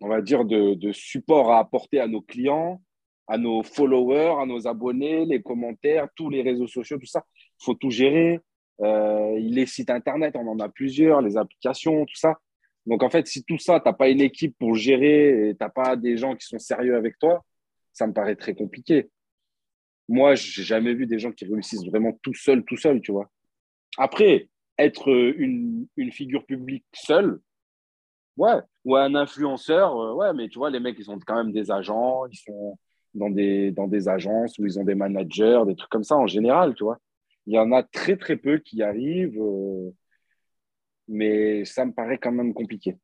S2: on va dire, de, de support à apporter à nos clients, à nos followers, à nos abonnés, les commentaires, tous les réseaux sociaux, tout ça. Il faut tout gérer. Euh, les sites internet, on en a plusieurs, les applications, tout ça. Donc, en fait, si tout ça, tu n'as pas une équipe pour gérer et tu n'as pas des gens qui sont sérieux avec toi, ça me paraît très compliqué. Moi, j'ai jamais vu des gens qui réussissent vraiment tout seul, tout seul, tu vois. Après, être une, figure publique seule, ouais, ou un influenceur, euh, ouais, mais tu vois, les mecs, ils ont quand même des agents, ils sont dans des, dans des agences où ils ont des managers, des trucs comme ça en général, tu vois. Il y en a très, très peu qui arrivent, euh, mais ça me paraît quand même compliqué.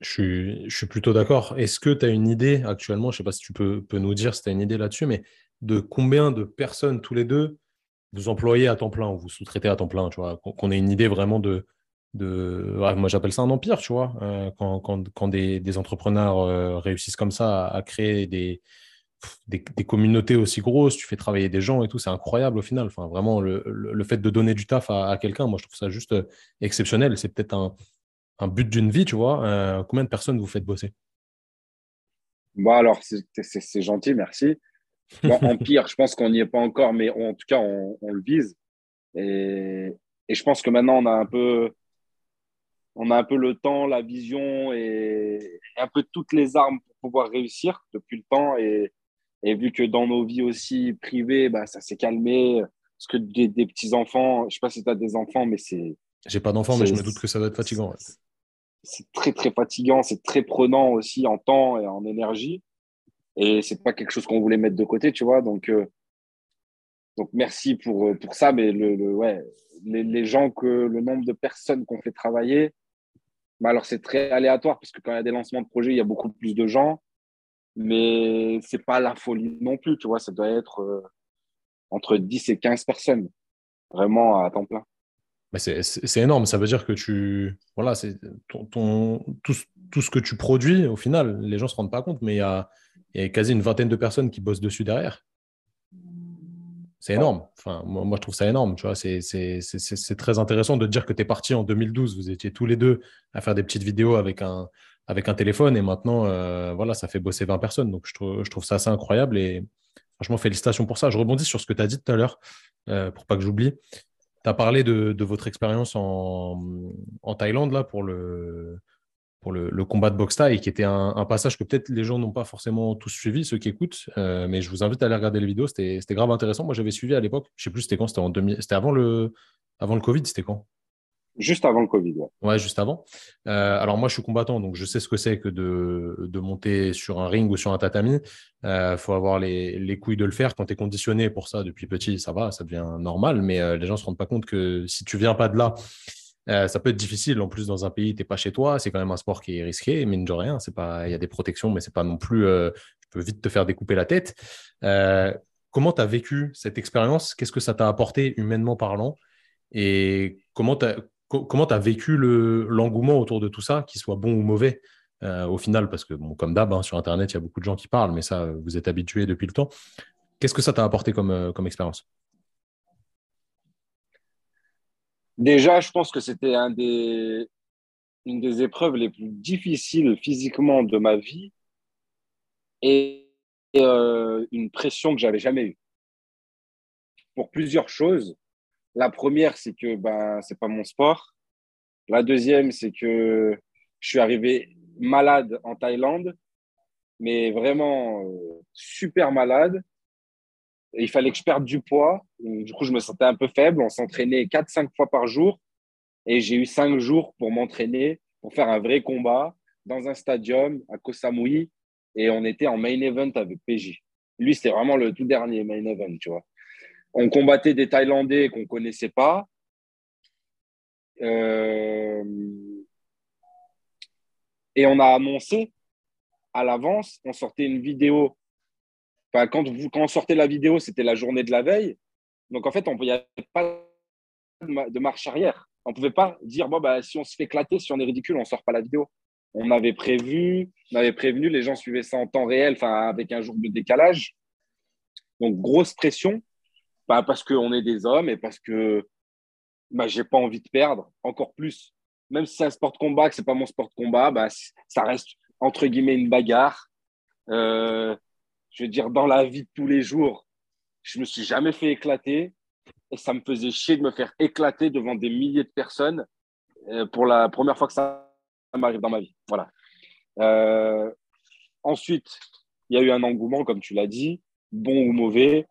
S1: Je suis, plutôt d'accord. Est-ce que tu as une idée actuellement, je ne sais pas si tu peux, nous dire si tu as une idée là-dessus, mais de combien de personnes tous les deux vous employez à temps plein ou vous sous-traitez à temps plein, tu vois, qu'on ait une idée vraiment de, de moi j'appelle ça un empire, tu vois, euh, quand, des, entrepreneurs euh, réussissent comme ça à, créer des, des, des, communautés aussi grosses, tu fais travailler des gens et tout, c'est incroyable au final. Enfin, vraiment, le, le, fait de donner du taf à, quelqu'un, moi je trouve ça juste euh, exceptionnel. C'est peut-être un, un, but d'une vie, tu vois. combien de personnes vous faites bosser?
S2: Alors, c'est gentil, merci. Empire, je pense qu'on n'y est pas encore, mais en tout cas, on, on le vise. Et, et, je pense que maintenant, on a un peu on a un peu le temps, la vision et un peu toutes les armes pour pouvoir réussir depuis le temps. Et, vu que dans nos vies aussi privées, bah, ça s'est calmé. Parce que des, petits-enfants, je ne sais pas si tu as des enfants, mais c'est.
S1: J'ai pas d'enfants, mais je me doute que ça doit être fatigant.
S2: C'est très, très fatigant. C'est très prenant aussi en temps et en énergie. Et c'est pas quelque chose qu'on voulait mettre de côté, tu vois. Donc, euh, donc merci pour, pour ça. Mais le, ouais, les, les, gens que le nombre de personnes qu'on fait travailler, alors, c'est très aléatoire parce que quand il y a des lancements de projets, il y a beaucoup plus de gens. Mais ce n'est pas la folie non plus, tu vois. Ça doit être euh, entre 10 et 15 personnes, vraiment à temps plein.
S1: c'est énorme. Ça veut dire que tu. Voilà, c'est ton, tout, ce que tu produis, au final, les gens ne se rendent pas compte, mais il y a, y quasi une vingtaine de personnes qui bossent dessus derrière. C'est énorme. Moi, je trouve ça énorme. Tu c'est, très intéressant de dire que tu es parti en 2012. Vous étiez tous les deux à faire des petites vidéos avec un, avec un téléphone et maintenant, euh, voilà, ça fait bosser 20 personnes. Donc, je trouve, ça assez incroyable et franchement, félicitations pour ça. Je rebondis sur ce que tu as dit tout à l'heure euh, pour pas que j'oublie. Tu as parlé de, votre expérience en, Thaïlande là, pour le, combat de boxe qui était un, passage que peut-être les gens n'ont pas forcément tous suivi, ceux qui écoutent. Euh, mais je vous invite à aller regarder les vidéos. C'était grave intéressant. Moi, j'avais suivi à l'époque. Je sais plus c'était quand? C'était en 2000. C'était avant le, avant le Covid. C'était quand?
S2: Juste avant le Covid. Ouais,
S1: ouais juste avant. Euh, alors moi, je suis combattant, donc je sais ce que c'est que de, de, monter sur un ring ou sur un tatami. Il euh, faut avoir les, les, couilles de le faire. Quand tu es conditionné pour ça depuis petit, ça va, ça devient normal. Mais les gens se rendent pas compte que si tu viens pas de là euh, ça peut être difficile en plus dans un pays, tu n'es pas chez toi, c'est quand même un sport qui est risqué, mine de rien. Il y a des protections, mais c'est pas non plus. Euh, tu peux vite te faire découper la tête. Euh, comment tu as vécu cette expérience? Qu'est-ce que ça t'a apporté humainement parlant? Et comment tu comment as vécu l'engouement autour de tout ça, qu'il soit bon ou mauvais au final? Parce que, bon, comme d'hab, hein, sur Internet, il y a beaucoup de gens qui parlent, mais ça, vous êtes habitués depuis le temps. Qu'est-ce que ça t'a apporté comme, comme expérience?
S2: Déjà, je pense que c'était une des épreuves les plus difficiles physiquement de ma vie et, euh, une pression que j'avais jamais eue. Pour plusieurs choses. La première, c'est que ben, ce n'est pas mon sport. La deuxième, c'est que je suis arrivé malade en Thaïlande, mais vraiment euh, super malade il fallait que je perde du poids. Du coup, je me sentais un peu faible. On s'entraînait 4-5 fois par jour. Et j'ai eu 5 jours pour m'entraîner, pour faire un vrai combat dans un stadium à Koh Samui. Et on était en main event avec PJ. Lui, c'était vraiment le tout dernier main event, tu vois. On combattait des Thaïlandais qu'on ne connaissait pas. Euh, et on a annoncé à l'avance, on sortait une vidéo quand, vous, quand on sortait la vidéo, c'était la journée de la veille. Donc, en fait, il n'y avait pas de marche arrière. On ne pouvait pas dire, bon, bah, si on se fait éclater, si on est ridicule, on ne sort pas la vidéo. On avait prévu, on avait prévenu, les gens suivaient ça en temps réel, avec un jour de décalage. Donc, grosse pression, pas parce qu'on est des hommes et parce que bah, je n'ai pas envie de perdre, encore plus. Même si c'est un sport de combat, que ce n'est pas mon sport de combat, bah, ça reste entre guillemets une bagarre. Euh, je veux dire, dans la vie de tous les jours, je me suis jamais fait éclater et ça me faisait chier de me faire éclater devant des milliers de personnes. Euh, pour la première fois que ça m'arrive dans ma vie. Voilà. Euh, ensuite, il y a eu un engouement, comme tu l'as dit, bon ou mauvais.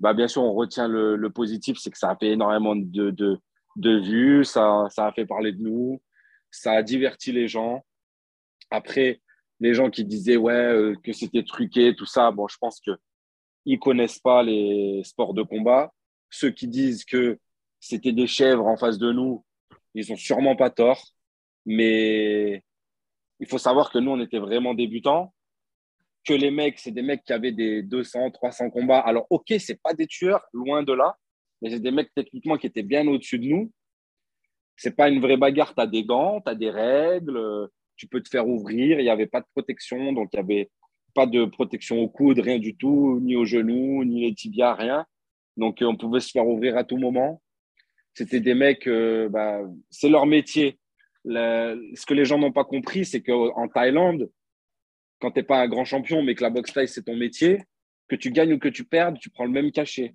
S2: Bah, bien sûr, on retient le, positif, c'est que ça a fait énormément de, de, de vues, ça, ça, a fait parler de nous, ça a diverti les gens. Après, les gens qui disaient ouais, euh, que c'était truqué, tout ça, bon, je pense qu'ils ne connaissent pas les sports de combat. Ceux qui disent que c'était des chèvres en face de nous, ils n'ont sûrement pas tort. Mais il faut savoir que nous, on était vraiment débutants. Que les mecs, c'est des mecs qui avaient des 200, 300 combats. Alors, OK, c'est pas des tueurs, loin de là. Mais c'est des mecs techniquement qui étaient bien au-dessus de nous. C'est pas une vraie bagarre. Tu as des gants, tu as des règles, tu peux te faire ouvrir. Il n'y avait pas de protection. Donc, il n'y avait pas de protection au coude, rien du tout, ni aux genoux, ni les tibias, rien. Donc, on pouvait se faire ouvrir à tout moment. C'était des mecs, euh, bah, c'est leur métier ce que les gens n'ont pas compris, c'est qu'en Thaïlande, quand tu n'es pas un grand champion, mais que la boxe thaï, c'est ton métier, que tu gagnes ou que tu perdes, tu prends le même cachet.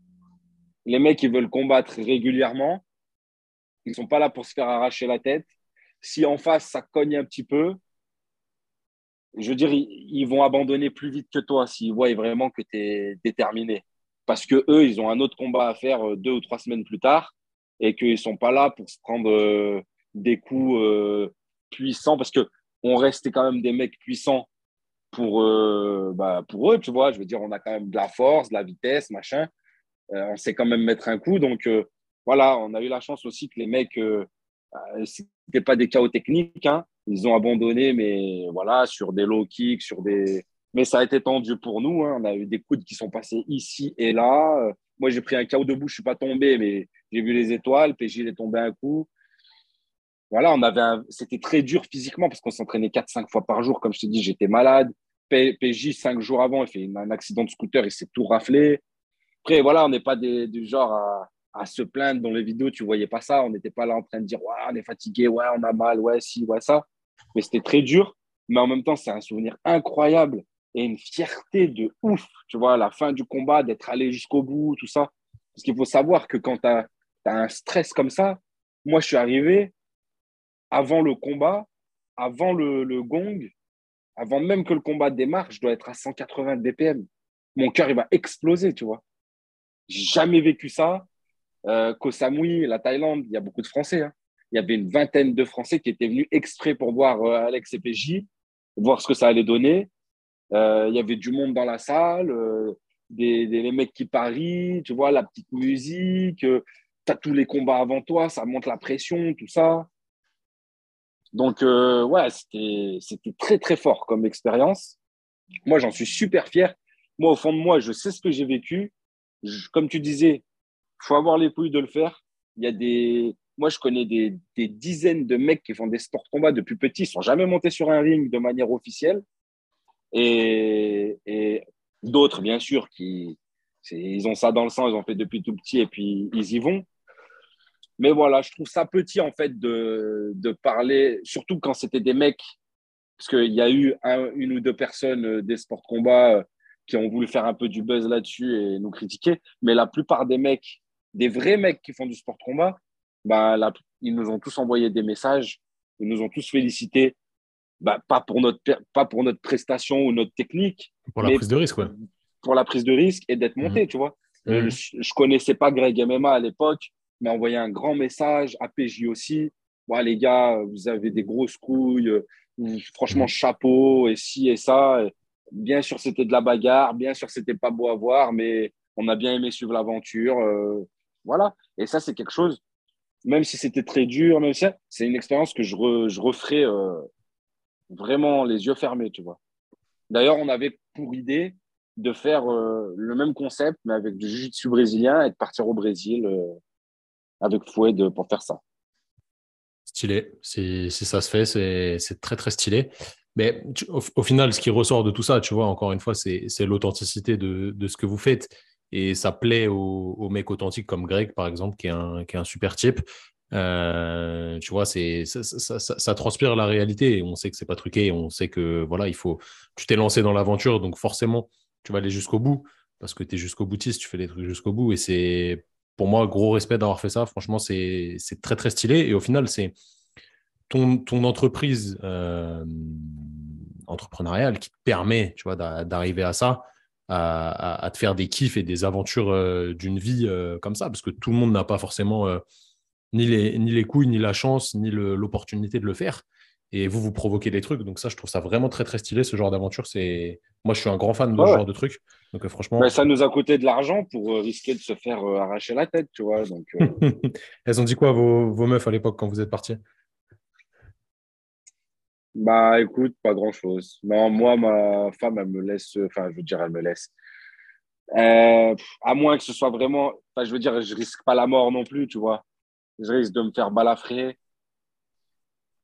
S2: Les mecs, ils veulent combattre régulièrement. Ils ne sont pas là pour se faire arracher la tête. Si en face, ça cogne un petit peu, je veux dire, ils, vont abandonner plus vite que toi s'ils voient vraiment que tu es déterminé. Parce que eux, ils ont un autre combat à faire euh, deux ou trois semaines plus tard et qu'ils ne sont pas là pour se prendre euh, des coups euh, puissants parce que on restait quand même des mecs puissants pour, euh, bah, pour eux, tu vois. Je veux dire, on a quand même de la force, de la vitesse, machin. Euh, on sait quand même mettre un coup. Donc, voilà, on a eu la chance aussi que les mecs, c'était pas des chaos techniques. Hein. Ils ont abandonné, mais voilà, sur des low kicks, sur des. Mais ça a été tendu pour nous. Hein. On a eu des coudes qui sont passés ici et là. Moi, j'ai pris un chaos debout, je suis pas tombé, mais j'ai vu les étoiles. PJ, il est tombé un coup voilà, on avait c'était très dur physiquement parce qu'on s'entraînait 4-5 fois par jour. Comme je te dis, j'étais malade. PJ, 5 jours avant, il fait un accident de scooter, il s'est tout raflé. Après, voilà, on n'est pas du genre à, se plaindre dans les vidéos, tu voyais pas ça. On n'était pas là en train de dire, ouais, on est fatigué, ouais, on a mal, ouais, si, ouais, ça. Mais c'était très dur. Mais en même temps, c'est un souvenir incroyable et une fierté de ouf, tu vois, à la fin du combat, d'être allé jusqu'au bout, tout ça. Parce qu'il faut savoir que quand tu as, un stress comme ça, moi, je suis arrivé, avant le combat, avant le, gong, avant même que le combat démarre, je dois être à 180 BPM. Mon cœur, il va exploser, tu vois. J'ai jamais vécu ça. Euh, Koh Samui, la Thaïlande, il y a beaucoup de Français. Hein. Il y avait une vingtaine de Français qui étaient venus exprès pour voir euh, Alex et PJ, voir ce que ça allait donner. Euh, il y avait du monde dans la salle, euh, des, des, mecs qui parient, tu vois, la petite musique. tu as tous les combats avant toi, ça monte la pression, tout ça. Donc, euh, ouais, c'était très, très fort comme expérience. Moi, j'en suis super fier. Moi, au fond de moi, je sais ce que j'ai vécu. comme tu disais, faut avoir les couilles de le faire. Il y a des. Moi, je connais des, des, dizaines de mecs qui font des sports combat depuis petits. Ils sont jamais montés sur un ring de manière officielle. Et, et d'autres, bien sûr, qui ils ont ça dans le sang, ils ont fait depuis tout petit et puis ils y vont. Mais voilà, je trouve ça petit en fait de, de parler, surtout quand c'était des mecs, parce qu'il y a eu une ou deux personnes euh, des sports de combat euh, qui ont voulu faire un peu du buzz là-dessus et nous critiquer. Mais la plupart des mecs, des vrais mecs qui font du sport de combat, bah, ils nous ont tous envoyé des messages, ils nous ont tous félicités, bah, pas, pour notre, pas pour notre prestation ou notre technique.
S1: Pour la prise de risque, ouais.
S2: Pour la prise de risque et d'être monté, mmh. tu vois. Mmh. Euh, je, ne connaissais pas Greg MMA à l'époque m'a envoyé un grand message, à PJ aussi. Ouais, les gars, vous avez des grosses couilles, euh, franchement, mhm. chapeau, et ci et ça. Bien sûr, c'était de la bagarre, bien sûr, c'était pas beau à voir, mais on a bien aimé suivre l'aventure. Euh, voilà. Et ça, c'est quelque chose, même si c'était très dur, même si c'est une expérience que je, je referai euh, vraiment les yeux fermés, tu vois. D'ailleurs, on avait pour idée de faire le même concept, mais avec du jiu-jitsu brésilien et de partir au Brésil avec Fouet pour faire ça.
S1: Stylé. Si, ça se fait, c'est très, très stylé. Mais au, final, ce qui ressort de tout ça, tu vois, encore une fois, c'est l'authenticité de, ce que vous faites. Et ça plaît aux, mecs authentiques comme Greg, par exemple, qui est un, super type. Euh, tu vois, ça, transpire la réalité. On sait que c'est pas truqué. On sait que voilà, il faut. Tu t'es lancé dans l'aventure, donc forcément, tu vas aller jusqu'au bout parce que tu es jusqu'au boutiste, tu fais les trucs jusqu'au bout. Et c'est pour moi, gros respect d'avoir fait ça. Franchement, c'est très, très stylé. Et au final, c'est ton, entreprise euh, entrepreneuriale qui te permet d'arriver à ça, à, te faire des kiffs et des aventures euh, d'une vie euh, comme ça, parce que tout le monde n'a pas forcément ni, les, ni les couilles, ni la chance, ni l'opportunité de le faire. Et vous, vous provoquez des trucs. Donc ça, je trouve ça vraiment très, très stylé, ce genre d'aventure. C'est Moi, je suis un grand fan de ce genre de trucs. Donc franchement...
S2: Mais ça nous a coûté de l'argent pour risquer de se faire arracher la tête, tu vois. Donc,
S1: Elles ont dit quoi, vos, vos meufs, à l'époque, quand vous êtes partis
S2: bah écoute, pas grand-chose. Non, moi, ma femme, elle me laisse, enfin, je veux dire, elle me laisse. Euh, à moins que ce soit vraiment, enfin, je veux dire, je risque pas la mort non plus, tu vois. Je risque de me faire balafrer.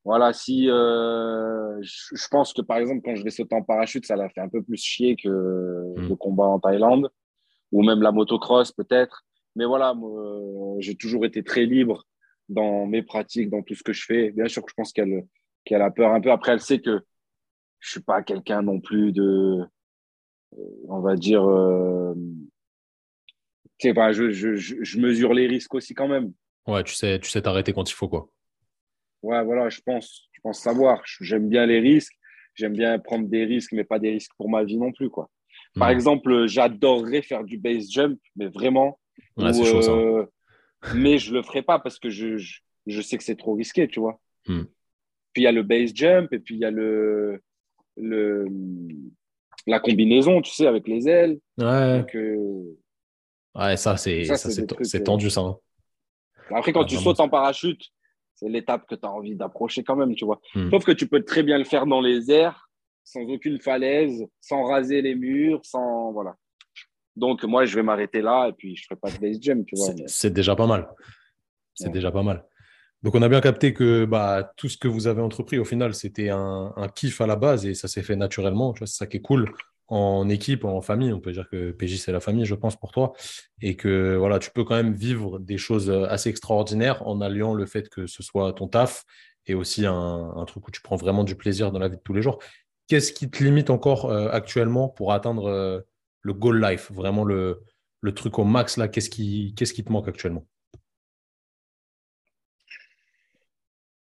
S2: Voilà, si euh, je, pense que par exemple, quand je vais sauter en parachute, ça l'a fait un peu plus chier que hmm. le combat en Thaïlande ou même la motocross peut-être. Mais voilà, j'ai toujours été très libre dans mes pratiques, dans tout ce que je fais. Bien sûr que je pense qu'elle a peur un peu. Après, elle sait que je suis pas quelqu'un non plus de, euh, on va dire, euh, pas, je, je, je, mesure les risques aussi quand même.
S1: Ouais, tu sais, tu sais t'arrêter quand il faut, quoi.
S2: Ouais, voilà, je pense, je pense savoir. J'aime bien les risques. J'aime bien prendre des risques, mais pas des risques pour ma vie non plus, quoi. Par hmm. exemple, j'adorerais faire du base jump, mais vraiment.
S1: Ouais, chaud.
S2: Euh, mais je le ferai pas parce que je, je, sais que c'est trop risqué, tu vois. Hmm. Puis il y a le base jump et puis il y a le, le, la combinaison, tu sais, avec les ailes.
S1: Ouais. Euh, ouais, ça, c'est, c'est, tendu, ça. Hein.
S2: Après, quand tu sautes en parachute, c'est l'étape que tu as envie d'approcher quand même, tu vois. Hmm. Sauf que tu peux très bien le faire dans les airs, sans aucune falaise, sans raser les murs, sans. Voilà. Donc, moi, je vais m'arrêter là et puis je ne ferai pas de base jump, tu vois.
S1: C'est, déjà pas mal. C'est déjà pas mal. Donc, on a bien capté que bah, tout ce que vous avez entrepris, au final, c'était un, kiff à la base et ça s'est fait naturellement. C'est ça qui est cool en équipe, en famille. On peut dire que PJ, c'est la famille, je pense, pour toi. Et que voilà, tu peux quand même vivre des choses assez extraordinaires en alliant le fait que ce soit ton taf et aussi un, truc où tu prends vraiment du plaisir dans la vie de tous les jours. Qu'est-ce qui te limite encore euh, actuellement pour atteindre euh, le goal life, vraiment le, truc au max là? Qu'est-ce qui, qui te manque actuellement?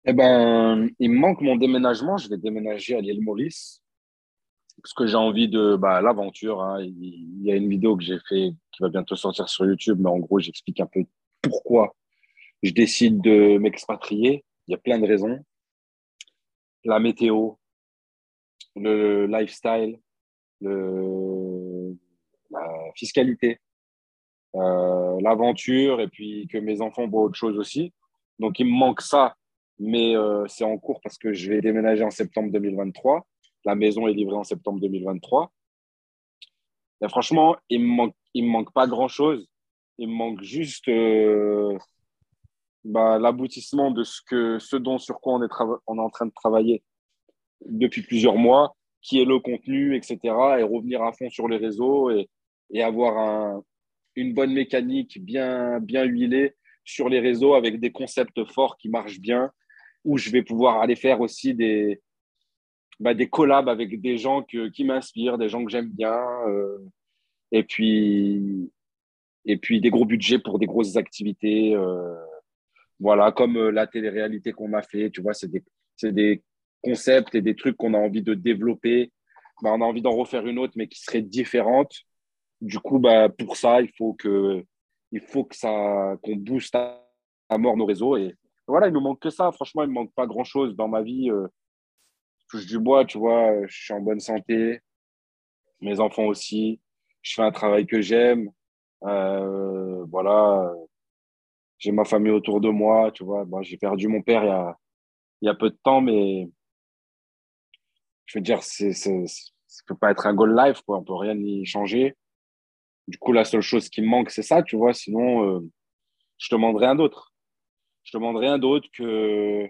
S2: Eh ben, il me manque mon déménagement. Je vais déménager à l'île Maurice parce que j'ai envie de bah, l'aventure. Hein. Il y a une vidéo que j'ai fait qui va bientôt sortir sur YouTube, mais en gros, j'explique un peu pourquoi je décide de m'expatrier. Il y a plein de raisons. La météo, le lifestyle, le, la fiscalité, euh, l'aventure, et puis que mes enfants voient autre chose aussi. Donc, il me manque ça mais euh, c'est en cours parce que je vais déménager en septembre 2023. La maison est livrée en septembre 2023. Et franchement, il me manque, il me manque pas grand chose. Il me manque juste euh, bah, l'aboutissement de ce que, ce dont sur quoi on est, en train de travailler depuis plusieurs mois, qui est le contenu, etc. Et revenir à fond sur les réseaux et, avoir un, une bonne mécanique bien huilée sur les réseaux avec des concepts forts qui marchent bien où je vais pouvoir aller faire aussi des, bah, des collabs avec des gens que, qui m'inspirent, des gens que j'aime bien. Euh, et, puis, et puis des gros budgets pour des grosses activités. Euh, voilà, comme euh, la télé-réalité qu'on a fait, tu vois, c'est des, des, concepts et des trucs qu'on a envie de développer. Bah, on a envie d'en refaire une autre, mais qui serait différente. Du coup, bah, pour ça, il faut que, il faut que ça, qu'on booste à, mort nos réseaux. Et, voilà, il nous manque que ça. Franchement, il ne manque pas grand-chose dans ma vie. Touche du bois, tu vois, je suis en bonne santé. Mes enfants aussi. Je fais un travail que j'aime. Euh, voilà. J'ai ma famille autour de moi, tu vois. j'ai perdu mon père il y, a, il y a peu de temps, mais je veux dire, c'est, ça ne peut pas être un goal life, quoi. On peut rien y changer. Du coup, la seule chose qui me manque, c'est ça, tu vois. Sinon, euh, je demande rien d'autre. Je demande rien d'autre que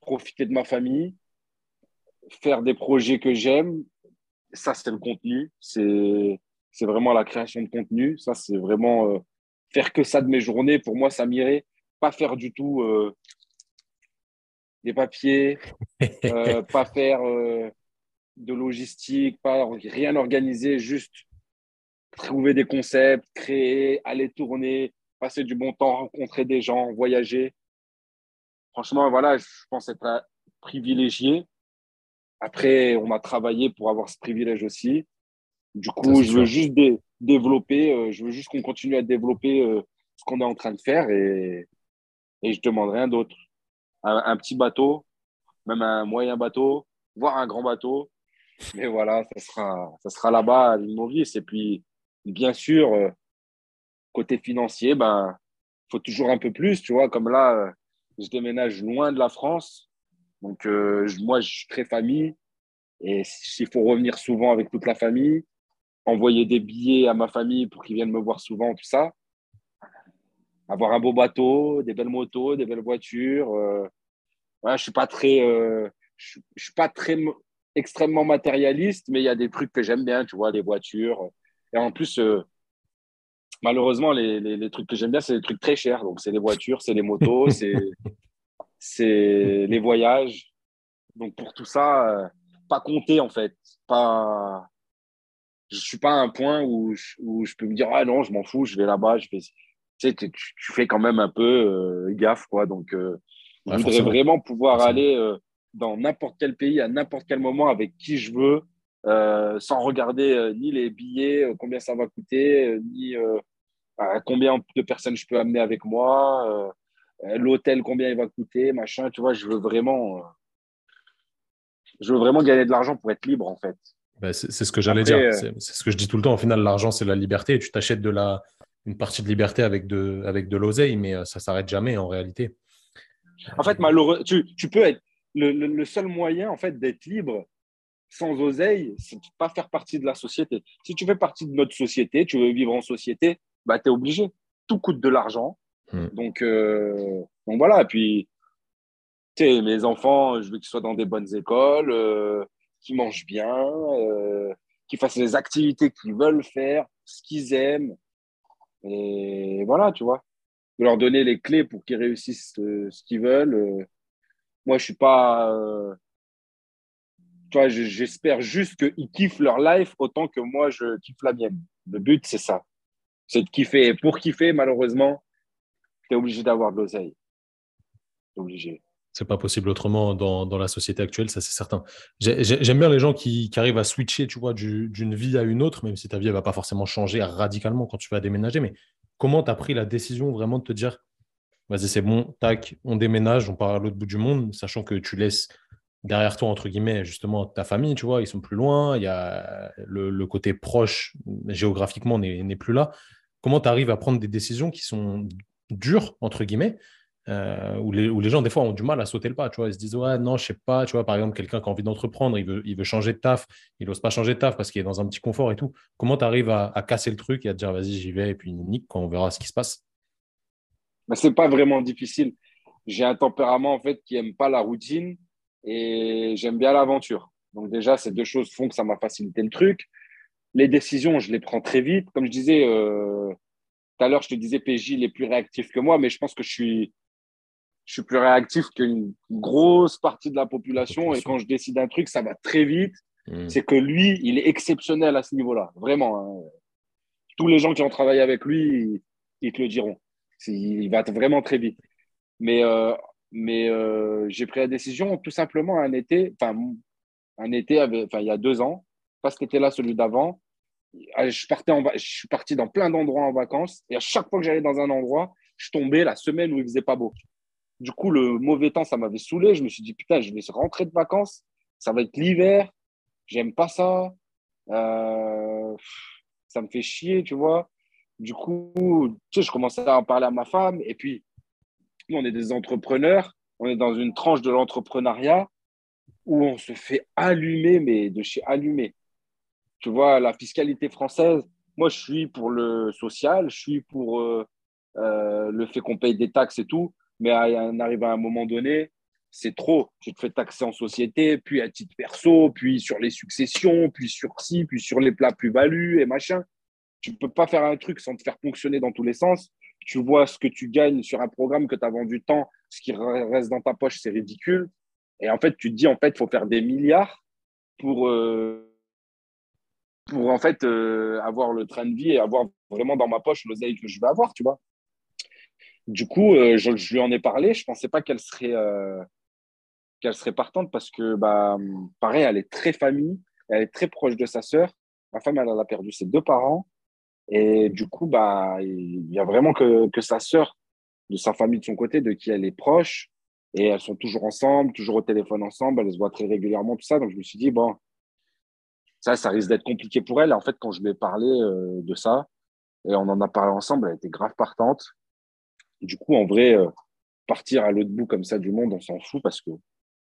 S2: profiter de ma famille, faire des projets que j'aime. Ça, c'est le contenu. C'est, c'est vraiment la création de contenu. Ça, c'est vraiment euh, faire que ça de mes journées. Pour moi, ça m'irait. Pas faire du tout euh, des papiers, euh, pas faire de logistique, pas rien organiser, juste trouver des concepts, créer, aller tourner, passer du bon temps, rencontrer des gens, voyager. franchement, voilà, je pense être privilégié. Après, on a travaillé pour avoir ce privilège aussi. Du coup, je veux juste développer, euh, je veux juste qu'on continue à développer euh, ce qu'on est en train de faire et, et je demande rien d'autre. Un, petit bateau, même un moyen bateau, voire un grand bateau. Mais voilà, ça sera, ça sera là-bas à l'île Et puis, bien sûr, euh, côté financier, ben, faut toujours un peu plus, tu vois. Comme là, je déménage loin de la France. Donc, moi, je suis très famille. Et s'il faut revenir souvent avec toute la famille, envoyer des billets à ma famille pour qu'ils viennent me voir souvent, tout ça. Avoir un beau bateau, des belles motos, des belles voitures. Euh, ouais, je suis pas très, euh, je, suis pas très extrêmement matérialiste, mais il y a des trucs que j'aime bien, tu vois, les voitures. Et en plus, euh, malheureusement, les, les, les, trucs que j'aime bien, c'est des trucs très chers. Donc, c'est les voitures, c'est les motos, c'est, c'est les voyages. Donc, pour tout ça, pas compter en fait. Pas, je suis pas à un point où je, où je peux me dire ah non je m'en fous je vais là-bas je fais tu sais tu, fais quand même un peu euh, gaffe quoi donc euh, je voudrais vraiment pouvoir aller euh, dans n'importe quel pays à n'importe quel moment avec qui je veux sans regarder ni les billets combien ça va coûter ni combien de personnes je peux amener avec moi l'hôtel combien il va coûter machin tu vois je veux vraiment je veux vraiment gagner de l'argent pour être libre en fait
S1: bah, c'est ce que j'allais dire. Euh, c'est ce que je dis tout le temps. Au final, l'argent, c'est la liberté. tu t'achètes de la, une partie de liberté avec de, avec de l'oseille, mais euh, ça s'arrête jamais en réalité.
S2: En fait, malheureux, tu, tu peux être le, le, seul moyen en fait d'être libre sans oseille, c'est de pas faire partie de la société. Si tu fais partie de notre société, tu veux vivre en société, bah, tu es obligé. Tout coûte de l'argent. Hmm. Donc, euh, donc voilà. Et puis, tu sais, mes enfants, je veux qu'ils soient dans des bonnes écoles qui mangent bien, euh, qui fassent les activités qu'ils veulent faire, ce qu'ils aiment. Et voilà, tu vois. De leur donner les clés pour qu'ils réussissent euh, ce qu'ils veulent. Euh. moi, je suis pas. tu vois, j'espère juste qu'ils kiffent leur life autant que moi, je kiffe la mienne. Le but, c'est ça. C'est de kiffer. Et pour kiffer, malheureusement, obligé d'avoir de l'oseille. obligé.
S1: C'est pas possible autrement dans, la société actuelle, ça c'est certain. J'aime bien les gens qui, qui, arrivent à switcher, tu vois, d'une vie à une autre, même si ta vie ne va pas forcément changer radicalement quand tu vas déménager. Mais comment tu as pris la décision vraiment de te dire, vas-y, c'est bon, tac, on déménage, on part à l'autre bout du monde, sachant que tu laisses derrière toi, entre guillemets, justement, ta famille, tu vois, ils sont plus loin, il y a le, le côté proche géographiquement n'est plus là. Comment tu arrives à prendre des décisions qui sont dures, entre guillemets, euh, où, les, où, les, gens, des fois, ont du mal à sauter le pas. Tu vois, ils se disent, ouais, non, je sais pas. Tu vois, par exemple, quelqu'un qui a envie d'entreprendre, il veut, il veut changer de taf, il n'ose pas changer de taf parce qu'il est dans un petit confort et tout. Comment tu arrives à, casser le truc et à te dire, vas-y, j'y vais, et puis nique, quand on verra ce qui se passe?
S2: Bah, Ce n'est pas vraiment difficile. J'ai un tempérament, en fait, qui n'aime pas la routine et j'aime bien l'aventure. Donc, déjà, ces deux choses font que ça m'a facilité le truc. Les décisions, je les prends très vite. Comme je disais, euh, tout à l'heure, je te disais, PJ, il est plus réactif que moi, mais je pense que je suis je suis plus réactif qu'une grosse partie de la population. Et quand je décide un truc, ça va très vite. Hmm. C'est que lui, il est exceptionnel à ce niveau-là. Vraiment. Hein. Tous les gens qui ont travaillé avec lui, ils, te le diront. Il va vraiment très vite. Mais, euh, mais euh, j'ai pris la décision tout simplement un été, enfin, un été, enfin, il y a deux ans, pas cet été-là, celui d'avant. Je, partais je suis parti dans plein d'endroits en vacances. Et à chaque fois que j'allais dans un endroit, je tombais la semaine où il faisait pas beau. Du coup, le mauvais temps, ça m'avait saoulé. Je me suis dit, putain, je vais rentrer de vacances. Ça va être l'hiver. J'aime pas ça. Euh, ça me fait chier, tu vois. Du coup, je commençais à en parler à ma femme. Et puis, nous, on est des entrepreneurs. On est dans une tranche de l'entrepreneuriat où on se fait allumer, mais de chez allumer. Tu vois, la fiscalité française, moi, je suis pour le social, je suis pour euh, euh, le fait qu'on paye des taxes et tout mais on arrive à un moment donné, c'est trop. Tu te fais taxer en société, puis à titre perso, puis sur les successions, puis sur ci, puis sur les plats plus-value et machin. Tu ne peux pas faire un truc sans te faire fonctionner dans tous les sens. Tu vois ce que tu gagnes sur un programme que tu as vendu tant, ce qui reste dans ta poche, c'est ridicule. Et en fait, tu te dis, en fait, il faut faire des milliards pour, euh, pour en fait, euh, avoir le train de vie et avoir vraiment dans ma poche l'oseille que je vais avoir, tu vois. Du coup, euh, je, lui en ai parlé. Je ne pensais pas qu'elle serait, euh, serait partante parce que, bah, pareil, elle est très famille. Elle est très proche de sa sœur. Ma femme, elle, a perdu ses deux parents. Et du coup, bah, il y a vraiment que, que sa sœur, de sa famille de son côté, de qui elle est proche. Et elles sont toujours ensemble, toujours au téléphone ensemble. Elles se voient très régulièrement, tout ça. Donc, je me suis dit, bon, ça, ça risque d'être compliqué pour elle. En fait, quand je lui ai parlé euh, de ça, et on en a parlé ensemble, elle était grave partante. Du coup, en vrai, euh, partir à l'autre bout comme ça du monde, on s'en fout parce que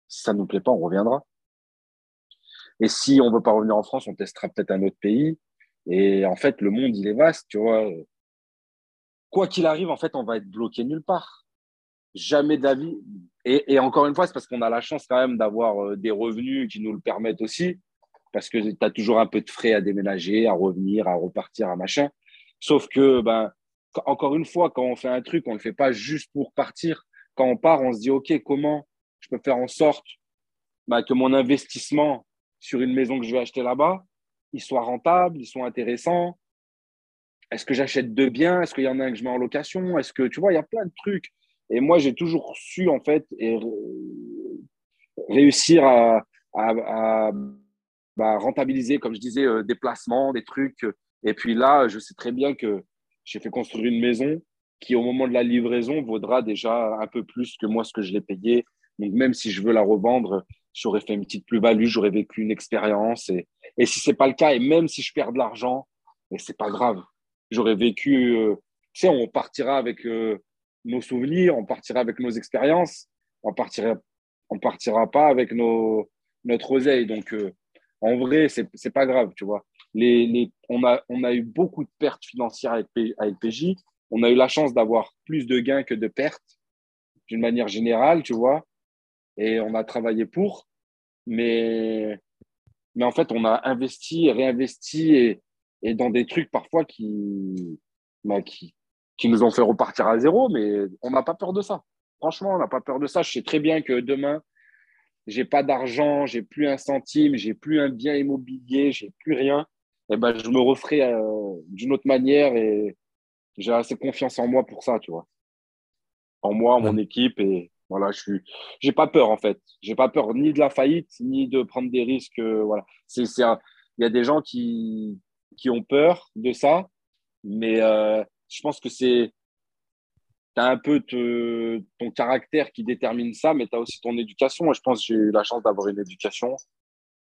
S2: si ça ne nous plaît pas, on reviendra. Et si on veut pas revenir en France, on testera peut-être un autre pays. Et en fait, le monde, il est vaste, tu vois. Quoi qu'il arrive, en fait, on va être bloqué nulle part. Jamais d'avis. Et, et, encore une fois, c'est parce qu'on a la chance quand même d'avoir euh, des revenus qui nous le permettent aussi parce que tu as toujours un peu de frais à déménager, à revenir, à repartir, à machin. Sauf que, ben, encore une fois, quand on fait un truc, on ne le fait pas juste pour partir. Quand on part, on se dit, OK, comment je peux faire en sorte ben, que mon investissement sur une maison que je vais acheter là-bas, il soit rentable, il soit intéressant Est-ce que j'achète deux biens Est-ce qu'il y en a un que je mets en location? Est-ce que, tu vois, il y a plein de trucs. Et moi, j'ai toujours su, en fait, réussir à bah, rentabiliser, comme je disais, euh, des placements, des trucs. Et puis là, je sais très bien que j'ai fait construire une maison qui, au moment de la livraison, vaudra déjà un peu plus que moi ce que je l'ai payé. Donc, même si je veux la revendre, j'aurais fait une petite plus-value, j'aurais vécu une expérience. Et, et si c'est pas le cas, et même si je perds de l'argent, mais c'est pas grave. J'aurais vécu, euh, tu sais, on partira avec euh, nos souvenirs, on partira avec nos expériences, on partira, on partira pas avec nos, notre oseille. Donc, en vrai, c'est n'est pas grave, tu vois. On, a, eu beaucoup de pertes financières avec, avec PJ. On a eu la chance d'avoir plus de gains que de pertes, d'une manière générale, tu vois. Et on a travaillé pour. Mais, en fait, on a investi réinvesti et, et dans des trucs parfois qui, bah, qui, qui nous ont fait repartir à zéro, mais on n'a pas peur de ça. Franchement, on n'a pas peur de ça. Je sais très bien que demain, j'ai pas d'argent, j'ai plus un centime, j'ai plus un bien immobilier, j'ai plus rien, eh ben, je me referai euh, d'une autre manière et j'ai assez confiance en moi pour ça, tu vois. En moi, en mon équipe et voilà, je suis, j'ai pas peur en fait. J'ai pas peur ni de la faillite ni de prendre des risques. Euh, voilà, c'est, c'est, il y a des gens qui qui ont peur de ça, mais euh, je pense que c'est tu un peu ton caractère qui détermine ça, mais tu as aussi ton éducation. Et je pense que j'ai eu la chance d'avoir une éducation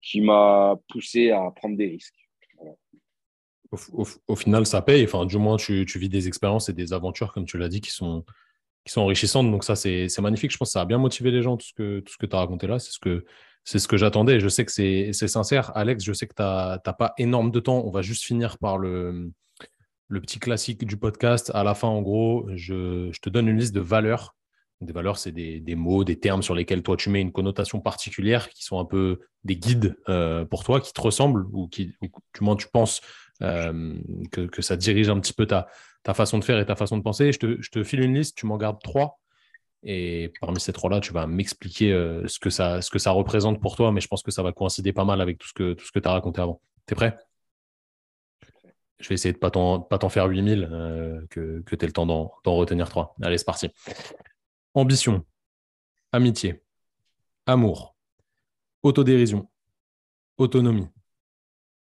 S2: qui m'a poussé à prendre des risques.
S1: Au, final, ça paye. Enfin, du moins, tu, vis des expériences et des aventures, comme tu l'as dit, qui sont, qui sont enrichissantes. Donc, ça, c'est magnifique. Je pense que ça a bien motivé les gens, tout ce que, tu as raconté là. C'est ce que, ce que j'attendais. Je sais que c'est sincère. Alex, je sais que tu n'as pas énorme de temps. On va juste finir par le, le petit classique du podcast. À la fin, en gros, je, te donne une liste de valeurs. Des valeurs, c'est des, mots, des termes sur lesquels toi, tu mets une connotation particulière, qui sont un peu des guides euh, pour toi, qui te ressemblent, ou qui, du moins, tu penses euh, que, ça dirige un petit peu ta, façon de faire et ta façon de penser. Je te, file une liste, tu m'en gardes trois. Et parmi ces trois-là, tu vas m'expliquer euh, ce, que ça, représente pour toi, mais je pense que ça va coïncider pas mal avec tout ce que, tout ce que tu as raconté avant. Tu es prêt? Je vais essayer de ne pas t'en faire 8000, euh, que, que tu aies le temps d'en retenir 3. Allez, c'est parti. Ambition, amitié, amour, autodérision, autonomie,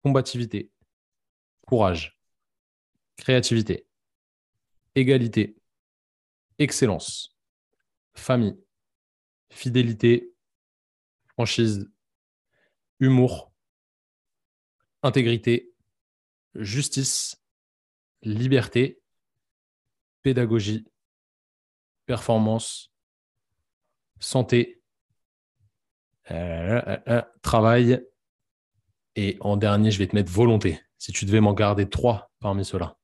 S1: combativité, courage, créativité, égalité, excellence, famille, fidélité, franchise, humour, intégrité, justice, liberté, pédagogie, performance, santé, euh, euh, euh, travail. Et en dernier, je vais te mettre volonté. Si tu devais m'en garder trois parmi ceux-là,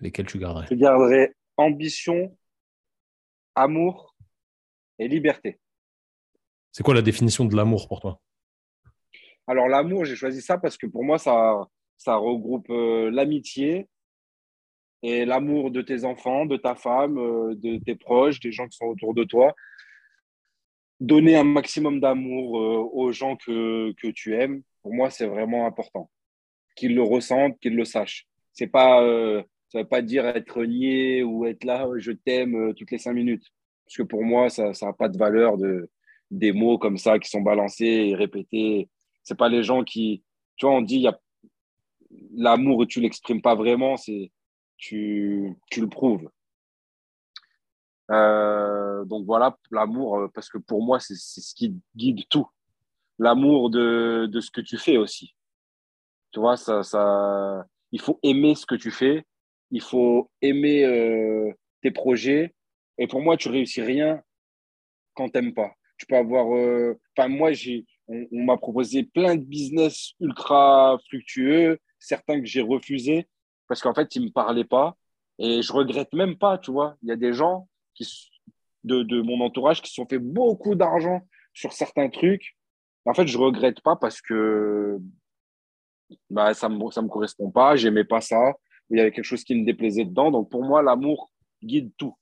S1: lesquels tu garderais?
S2: Je garderais ambition, amour et liberté.
S1: C'est quoi la définition de l'amour pour toi?
S2: Alors l'amour, j'ai choisi ça parce que pour moi, ça, ça regroupe euh, l'amitié et l'amour de tes enfants, de ta femme, euh, de tes proches, des gens qui sont autour de toi. Donner un maximum d'amour euh, aux gens que, que tu aimes, pour moi, c'est vraiment important. Qu'ils le ressentent, qu'ils le sachent. C'est pas, Ça ne veut pas dire être nié ou être là, je t'aime toutes les cinq minutes. Parce que pour moi, ça n'a pas de valeur de, des mots comme ça qui sont balancés et répétés. Ce pas les gens qui. Tu vois, on dit, il y a l'amour, tu l'exprimes pas vraiment, c'est tu, tu le prouves. Euh, donc voilà, l'amour, euh, parce que pour moi, c'est ce qui guide tout. L'amour de, de, ce que tu fais aussi. Tu vois, ça, ça, il faut aimer ce que tu fais, il faut aimer euh, tes projets. Et pour moi, tu réussis rien quand tu n'aimes pas. Tu peux avoir. Enfin, moi, j'ai, on, on m'a proposé plein de business ultra fructueux, certains que j'ai refusés parce qu'en fait, ils ne me parlaient pas. Et je regrette même pas, tu vois. Il y a des gens qui, de, de mon entourage qui se sont fait beaucoup d'argent sur certains trucs. En fait, je regrette pas parce que bah, ça ne me, ça me correspond pas, j'aimais pas ça, il y avait quelque chose qui me déplaisait dedans. Donc pour moi, l'amour guide tout.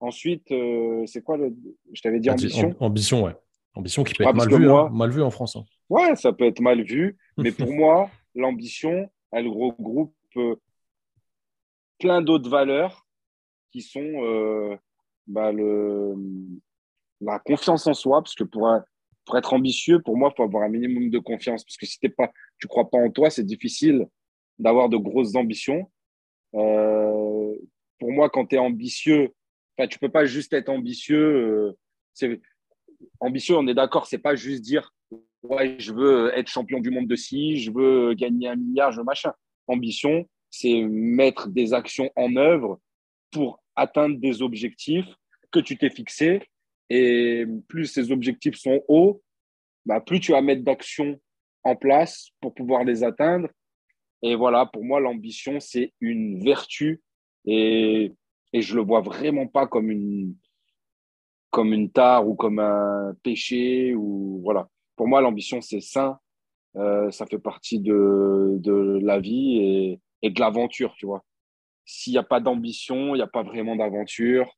S2: Ensuite, euh, c'est quoi le. Je t'avais dit ambition.
S1: Ambition, ouais. Ambition qui peut être mal vue, hein. mal vue en France. Hein.
S2: Ouais, ça peut être mal vu. Mais pour moi, l'ambition, elle regroupe euh, plein d'autres valeurs qui sont euh, bah, le, la confiance en soi, parce que pour, pour être ambitieux, pour moi, il faut avoir un minimum de confiance, parce que si pas, tu ne crois pas en toi, c'est difficile d'avoir de grosses ambitions. Euh, pour moi, quand tu es ambitieux, tu ne peux pas juste être ambitieux. ambitieux, on est d'accord, c'est pas juste dire ouais, je veux être champion du monde de ci, je veux gagner un milliard, je veux machin. Ambition, c'est mettre des actions en œuvre pour atteindre des objectifs que tu t'es fixés. Et plus ces objectifs sont hauts, bah, plus tu vas mettre d'actions en place pour pouvoir les atteindre. Et voilà, pour moi, l'ambition, c'est une vertu et, et je le vois vraiment pas comme une, comme une tare ou comme un péché. Ou, voilà. Pour moi, l'ambition, c'est sain. Euh, ça fait partie de, de la vie et, et de l'aventure, tu vois. S'il n'y a pas d'ambition, il n'y a pas vraiment d'aventure.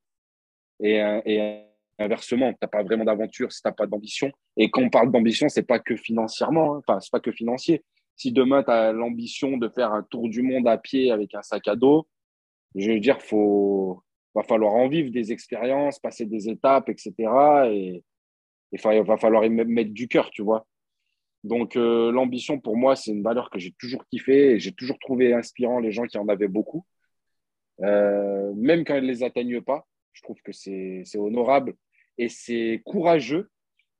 S2: Et, et, inversement, tu n'as pas vraiment d'aventure si tu n'as pas d'ambition. Et quand on parle d'ambition, ce n'est pas que financièrement, hein. enfin, ce n'est pas que financier. Si demain, tu as l'ambition de faire un tour du monde à pied avec un sac à dos, je veux dire, il va falloir en vivre des expériences, passer des étapes, etc. Et il va falloir y mettre du cœur, tu vois. Donc, euh, l'ambition, pour moi, c'est une valeur que j'ai toujours kiffé et j'ai toujours trouvé inspirant les gens qui en avaient beaucoup. Euh, même quand ils ne les atteignent pas, je trouve que c'est honorable et c'est courageux.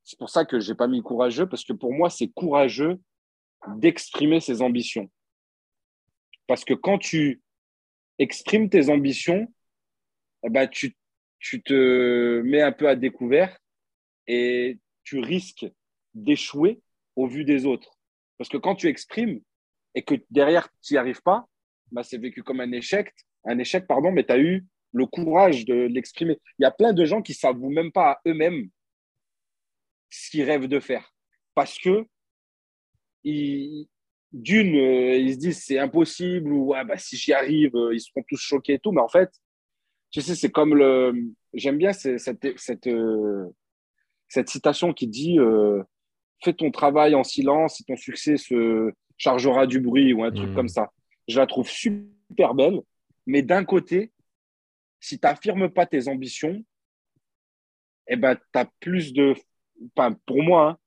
S2: C'est pour ça que je n'ai pas mis courageux, parce que pour moi, c'est courageux d'exprimer ses ambitions. Parce que quand tu exprimes tes ambitions, eh ben, tu, tu te mets un peu à découvert et tu risques d'échouer au vu des autres. Parce que quand tu exprimes et que derrière, tu n'y arrives pas, bah, c'est vécu comme un échec, un échec, pardon, mais tu as eu le courage de l'exprimer. Il y a plein de gens qui ne savent même pas à eux-mêmes ce qu'ils rêvent de faire. Parce que d'une, euh, ils se disent c'est impossible ou ouais, bah, si j'y arrive, euh, ils seront tous choqués et tout. Mais en fait, tu sais, c'est comme le. J'aime bien cette, euh, cette, citation qui dit fais ton travail en silence et ton succès se chargera du bruit ou un truc hmm. comme ça. Je la trouve super belle, mais d'un côté, si tu n'affirmes pas tes ambitions, eh ben, tu as plus de. Enfin, pour moi, hein,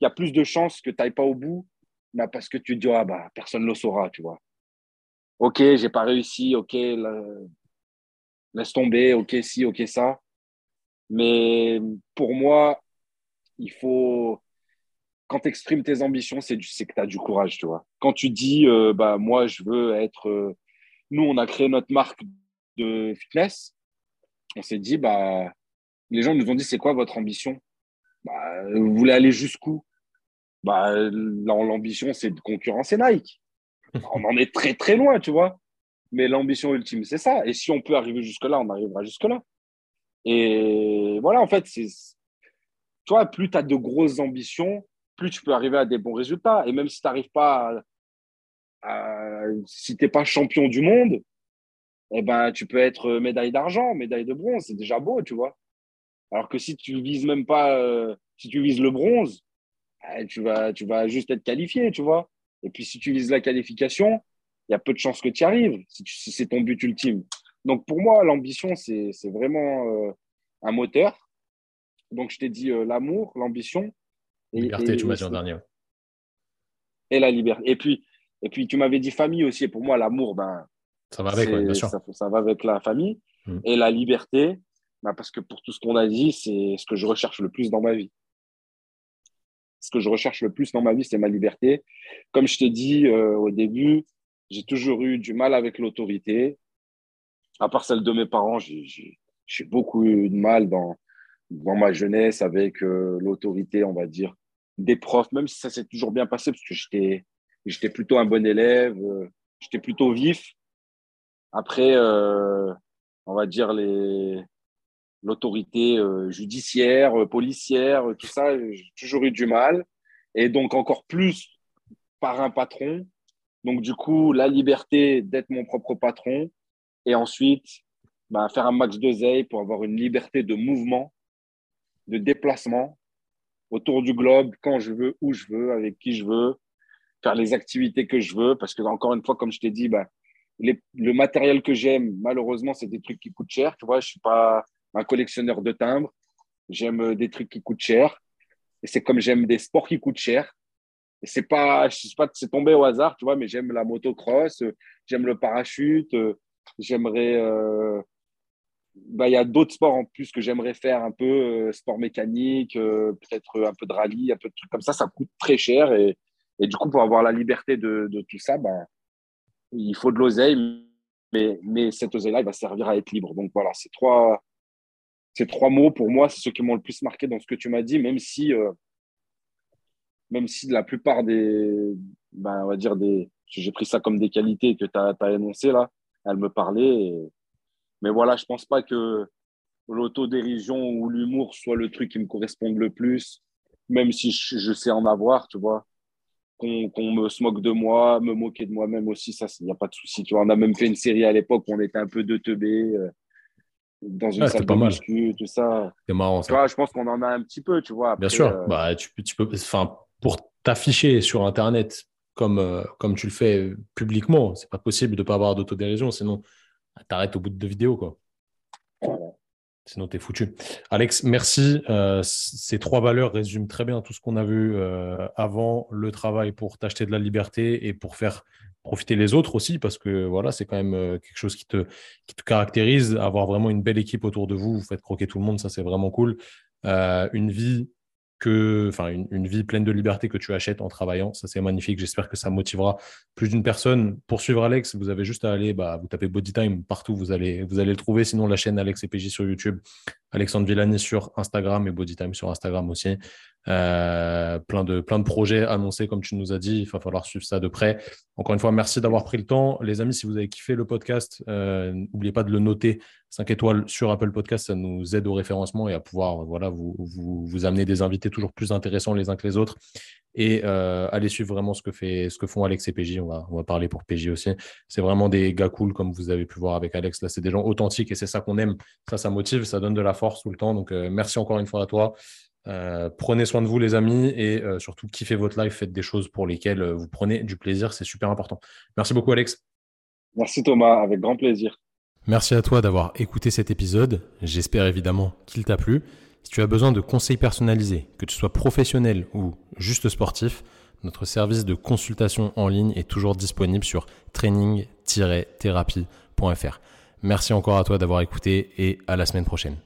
S2: il y a plus de chances que tu n'ailles pas au bout bah, parce que tu te dis, ah, bah, personne ne le saura, tu vois. Ok, j'ai pas réussi, ok, laisse tomber, ok, si, ok, ça. Mais pour moi, il faut quand tu exprimes tes ambitions, c'est que tu as du courage, tu vois. Quand tu dis, euh, bah, moi, je veux être. Euh, nous, on a créé notre marque de fitness. On s'est dit, bah, les gens nous ont dit, c'est quoi votre ambition? Bah, Vous voulez aller jusqu'où? Bah, L'ambition, c'est de concurrencer Nike. On en est très, très loin, tu vois. Mais l'ambition ultime, c'est ça. Et si on peut arriver jusque-là, on arrivera jusque-là. Et voilà, en fait, c'est. Toi, plus tu as de grosses ambitions, plus tu peux arriver à des bons résultats. Et même si tu n'arrives pas à, si tu n'es pas champion du monde, eh ben, tu peux être médaille d'argent, médaille de bronze, c'est déjà beau, tu vois. Alors que si tu vises même pas, euh, si tu vises le bronze, eh, tu, vas, tu vas juste être qualifié, tu vois. Et puis si tu vises la qualification, il y a peu de chances que tu y arrives si, c'est ton but ultime. Donc pour moi, l'ambition, c'est vraiment euh, un moteur. Donc je t'ai dit euh, l'amour, l'ambition.
S1: Liberté, tu m'as dit en dernier.
S2: Et la liberté. Et puis, et puis tu m'avais dit famille aussi. Et pour moi, l'amour, ben,
S1: ça va avec, bien sûr.
S2: Ça, va avec la famille. Mm. Et la liberté, ben, parce que pour tout ce qu'on a dit, c'est ce que je recherche le plus dans ma vie ce que je recherche le plus dans ma vie, c'est ma liberté. Comme je t'ai dit euh, au début, j'ai toujours eu du mal avec l'autorité. À part celle de mes parents, j'ai beaucoup eu de mal dans, dans ma jeunesse avec euh, l'autorité, on va dire, des profs, même si ça s'est toujours bien passé, parce que j'étais j'étais plutôt un bon élève, euh, j'étais plutôt vif. Après, on va dire les, l'autorité euh, judiciaire, euh, policière, tout ça, j'ai toujours eu du mal. Et donc encore plus par un patron. Donc du coup, la liberté d'être mon propre patron. Et ensuite, bah, faire un max de pour avoir une liberté de mouvement, de déplacement autour du globe, quand je veux, où je veux, avec qui je veux, faire les activités que je veux. Parce que encore une fois, comme je t'ai dit, bah, le matériel que j'aime, malheureusement, c'est des trucs qui coûtent cher. Tu vois, je suis pas un collectionneur de timbres. J'aime euh, des trucs qui coûtent cher. Et c'est comme j'aime des sports qui coûtent cher. C'est pas, je pas, c'est tombé au hasard, tu vois, mais j'aime la motocross, euh, j'aime le parachute, euh, j'aimerais. bah, il y a d'autres sports en plus que j'aimerais faire un peu, sport mécanique, peut-être un peu de rallye, un peu de trucs comme ça. Ça coûte très cher et, et du coup, pour avoir la liberté de, de tout ça, bah, il faut de l'oseille, mais, mais cette oseille-là, il va servir à être libre. Donc voilà, c'est trois, ces trois mots, pour moi, c'est ceux qui m'ont le plus marqué dans ce que tu m'as dit, même si, euh, même si la plupart des, ben, on va dire des, j'ai pris ça comme des qualités que tu as énoncées là, elles me parlaient. Mais voilà, je pense pas que l'autodérision ou l'humour soit le truc qui me corresponde le plus, même si je, sais en avoir, tu vois. Qu'on me se moque de moi, me moquer de moi-même aussi, ça, il n'y a pas de souci. Tu vois, on a même fait une série à l'époque où on était un peu de teubé. Euh, dans une salle de muscu, tout ça.
S1: C'est marrant ça.
S2: Tu vois, je pense qu'on en a un petit peu, tu vois.
S1: Bien sûr, euh, bah, tu, tu peux, enfin, pour t'afficher sur Internet comme, euh, comme tu le fais publiquement, c'est pas possible de ne pas avoir d'autodérision, sinon tu arrêtes au bout de deux vidéos, quoi. Sinon, tu es foutu. Alex, merci. Euh, ces trois valeurs résument très bien tout ce qu'on a vu avant le travail pour t'acheter de la liberté et pour faire profiter les autres aussi, parce que voilà, c'est quand même euh, quelque chose qui te, qui te caractérise. Avoir vraiment une belle équipe autour de vous, vous faites croquer tout le monde, ça c'est vraiment cool. Euh, une vie que, enfin, une, vie pleine de liberté que tu achètes en travaillant. Ça, c'est magnifique. J'espère que ça motivera plus d'une personne. Pour suivre Alex, vous avez juste à aller, bah, vous tapez Bodytime partout, vous allez, vous allez le trouver. Sinon, la chaîne Alex et PJ sur YouTube, Alexandre Villani sur Instagram et Bodytime sur Instagram aussi. Euh, plein, de, plein de projets annoncés, comme tu nous as dit. Il va falloir suivre ça de près. Encore une fois, merci d'avoir pris le temps. Les amis, si vous avez kiffé le podcast, euh, n'oubliez pas de le noter 5 étoiles sur Apple Podcast. Ça nous aide au référencement et à pouvoir voilà, vous, vous, amener des invités toujours plus intéressants les uns que les autres. Et euh, allez suivre vraiment ce que, fait, font Alex et PJ. On va, parler pour PJ aussi. C'est vraiment des gars cool, comme vous avez pu voir avec Alex. Là, c'est des gens authentiques et c'est ça qu'on aime. Ça, ça motive, ça donne de la force tout le temps. Donc, merci encore une fois à toi. Euh, prenez soin de vous, les amis, et euh, surtout kiffez votre life, faites des choses pour lesquelles euh, vous prenez du plaisir, c'est super important. Merci beaucoup, Alex.
S2: Merci, Thomas, avec grand plaisir.
S1: Merci à toi d'avoir écouté cet épisode. J'espère évidemment qu'il t'a plu. Si tu as besoin de conseils personnalisés, que tu sois professionnel ou juste sportif, notre service de consultation en ligne est toujours disponible sur training-thérapie.fr. Merci encore à toi d'avoir écouté et à la semaine prochaine.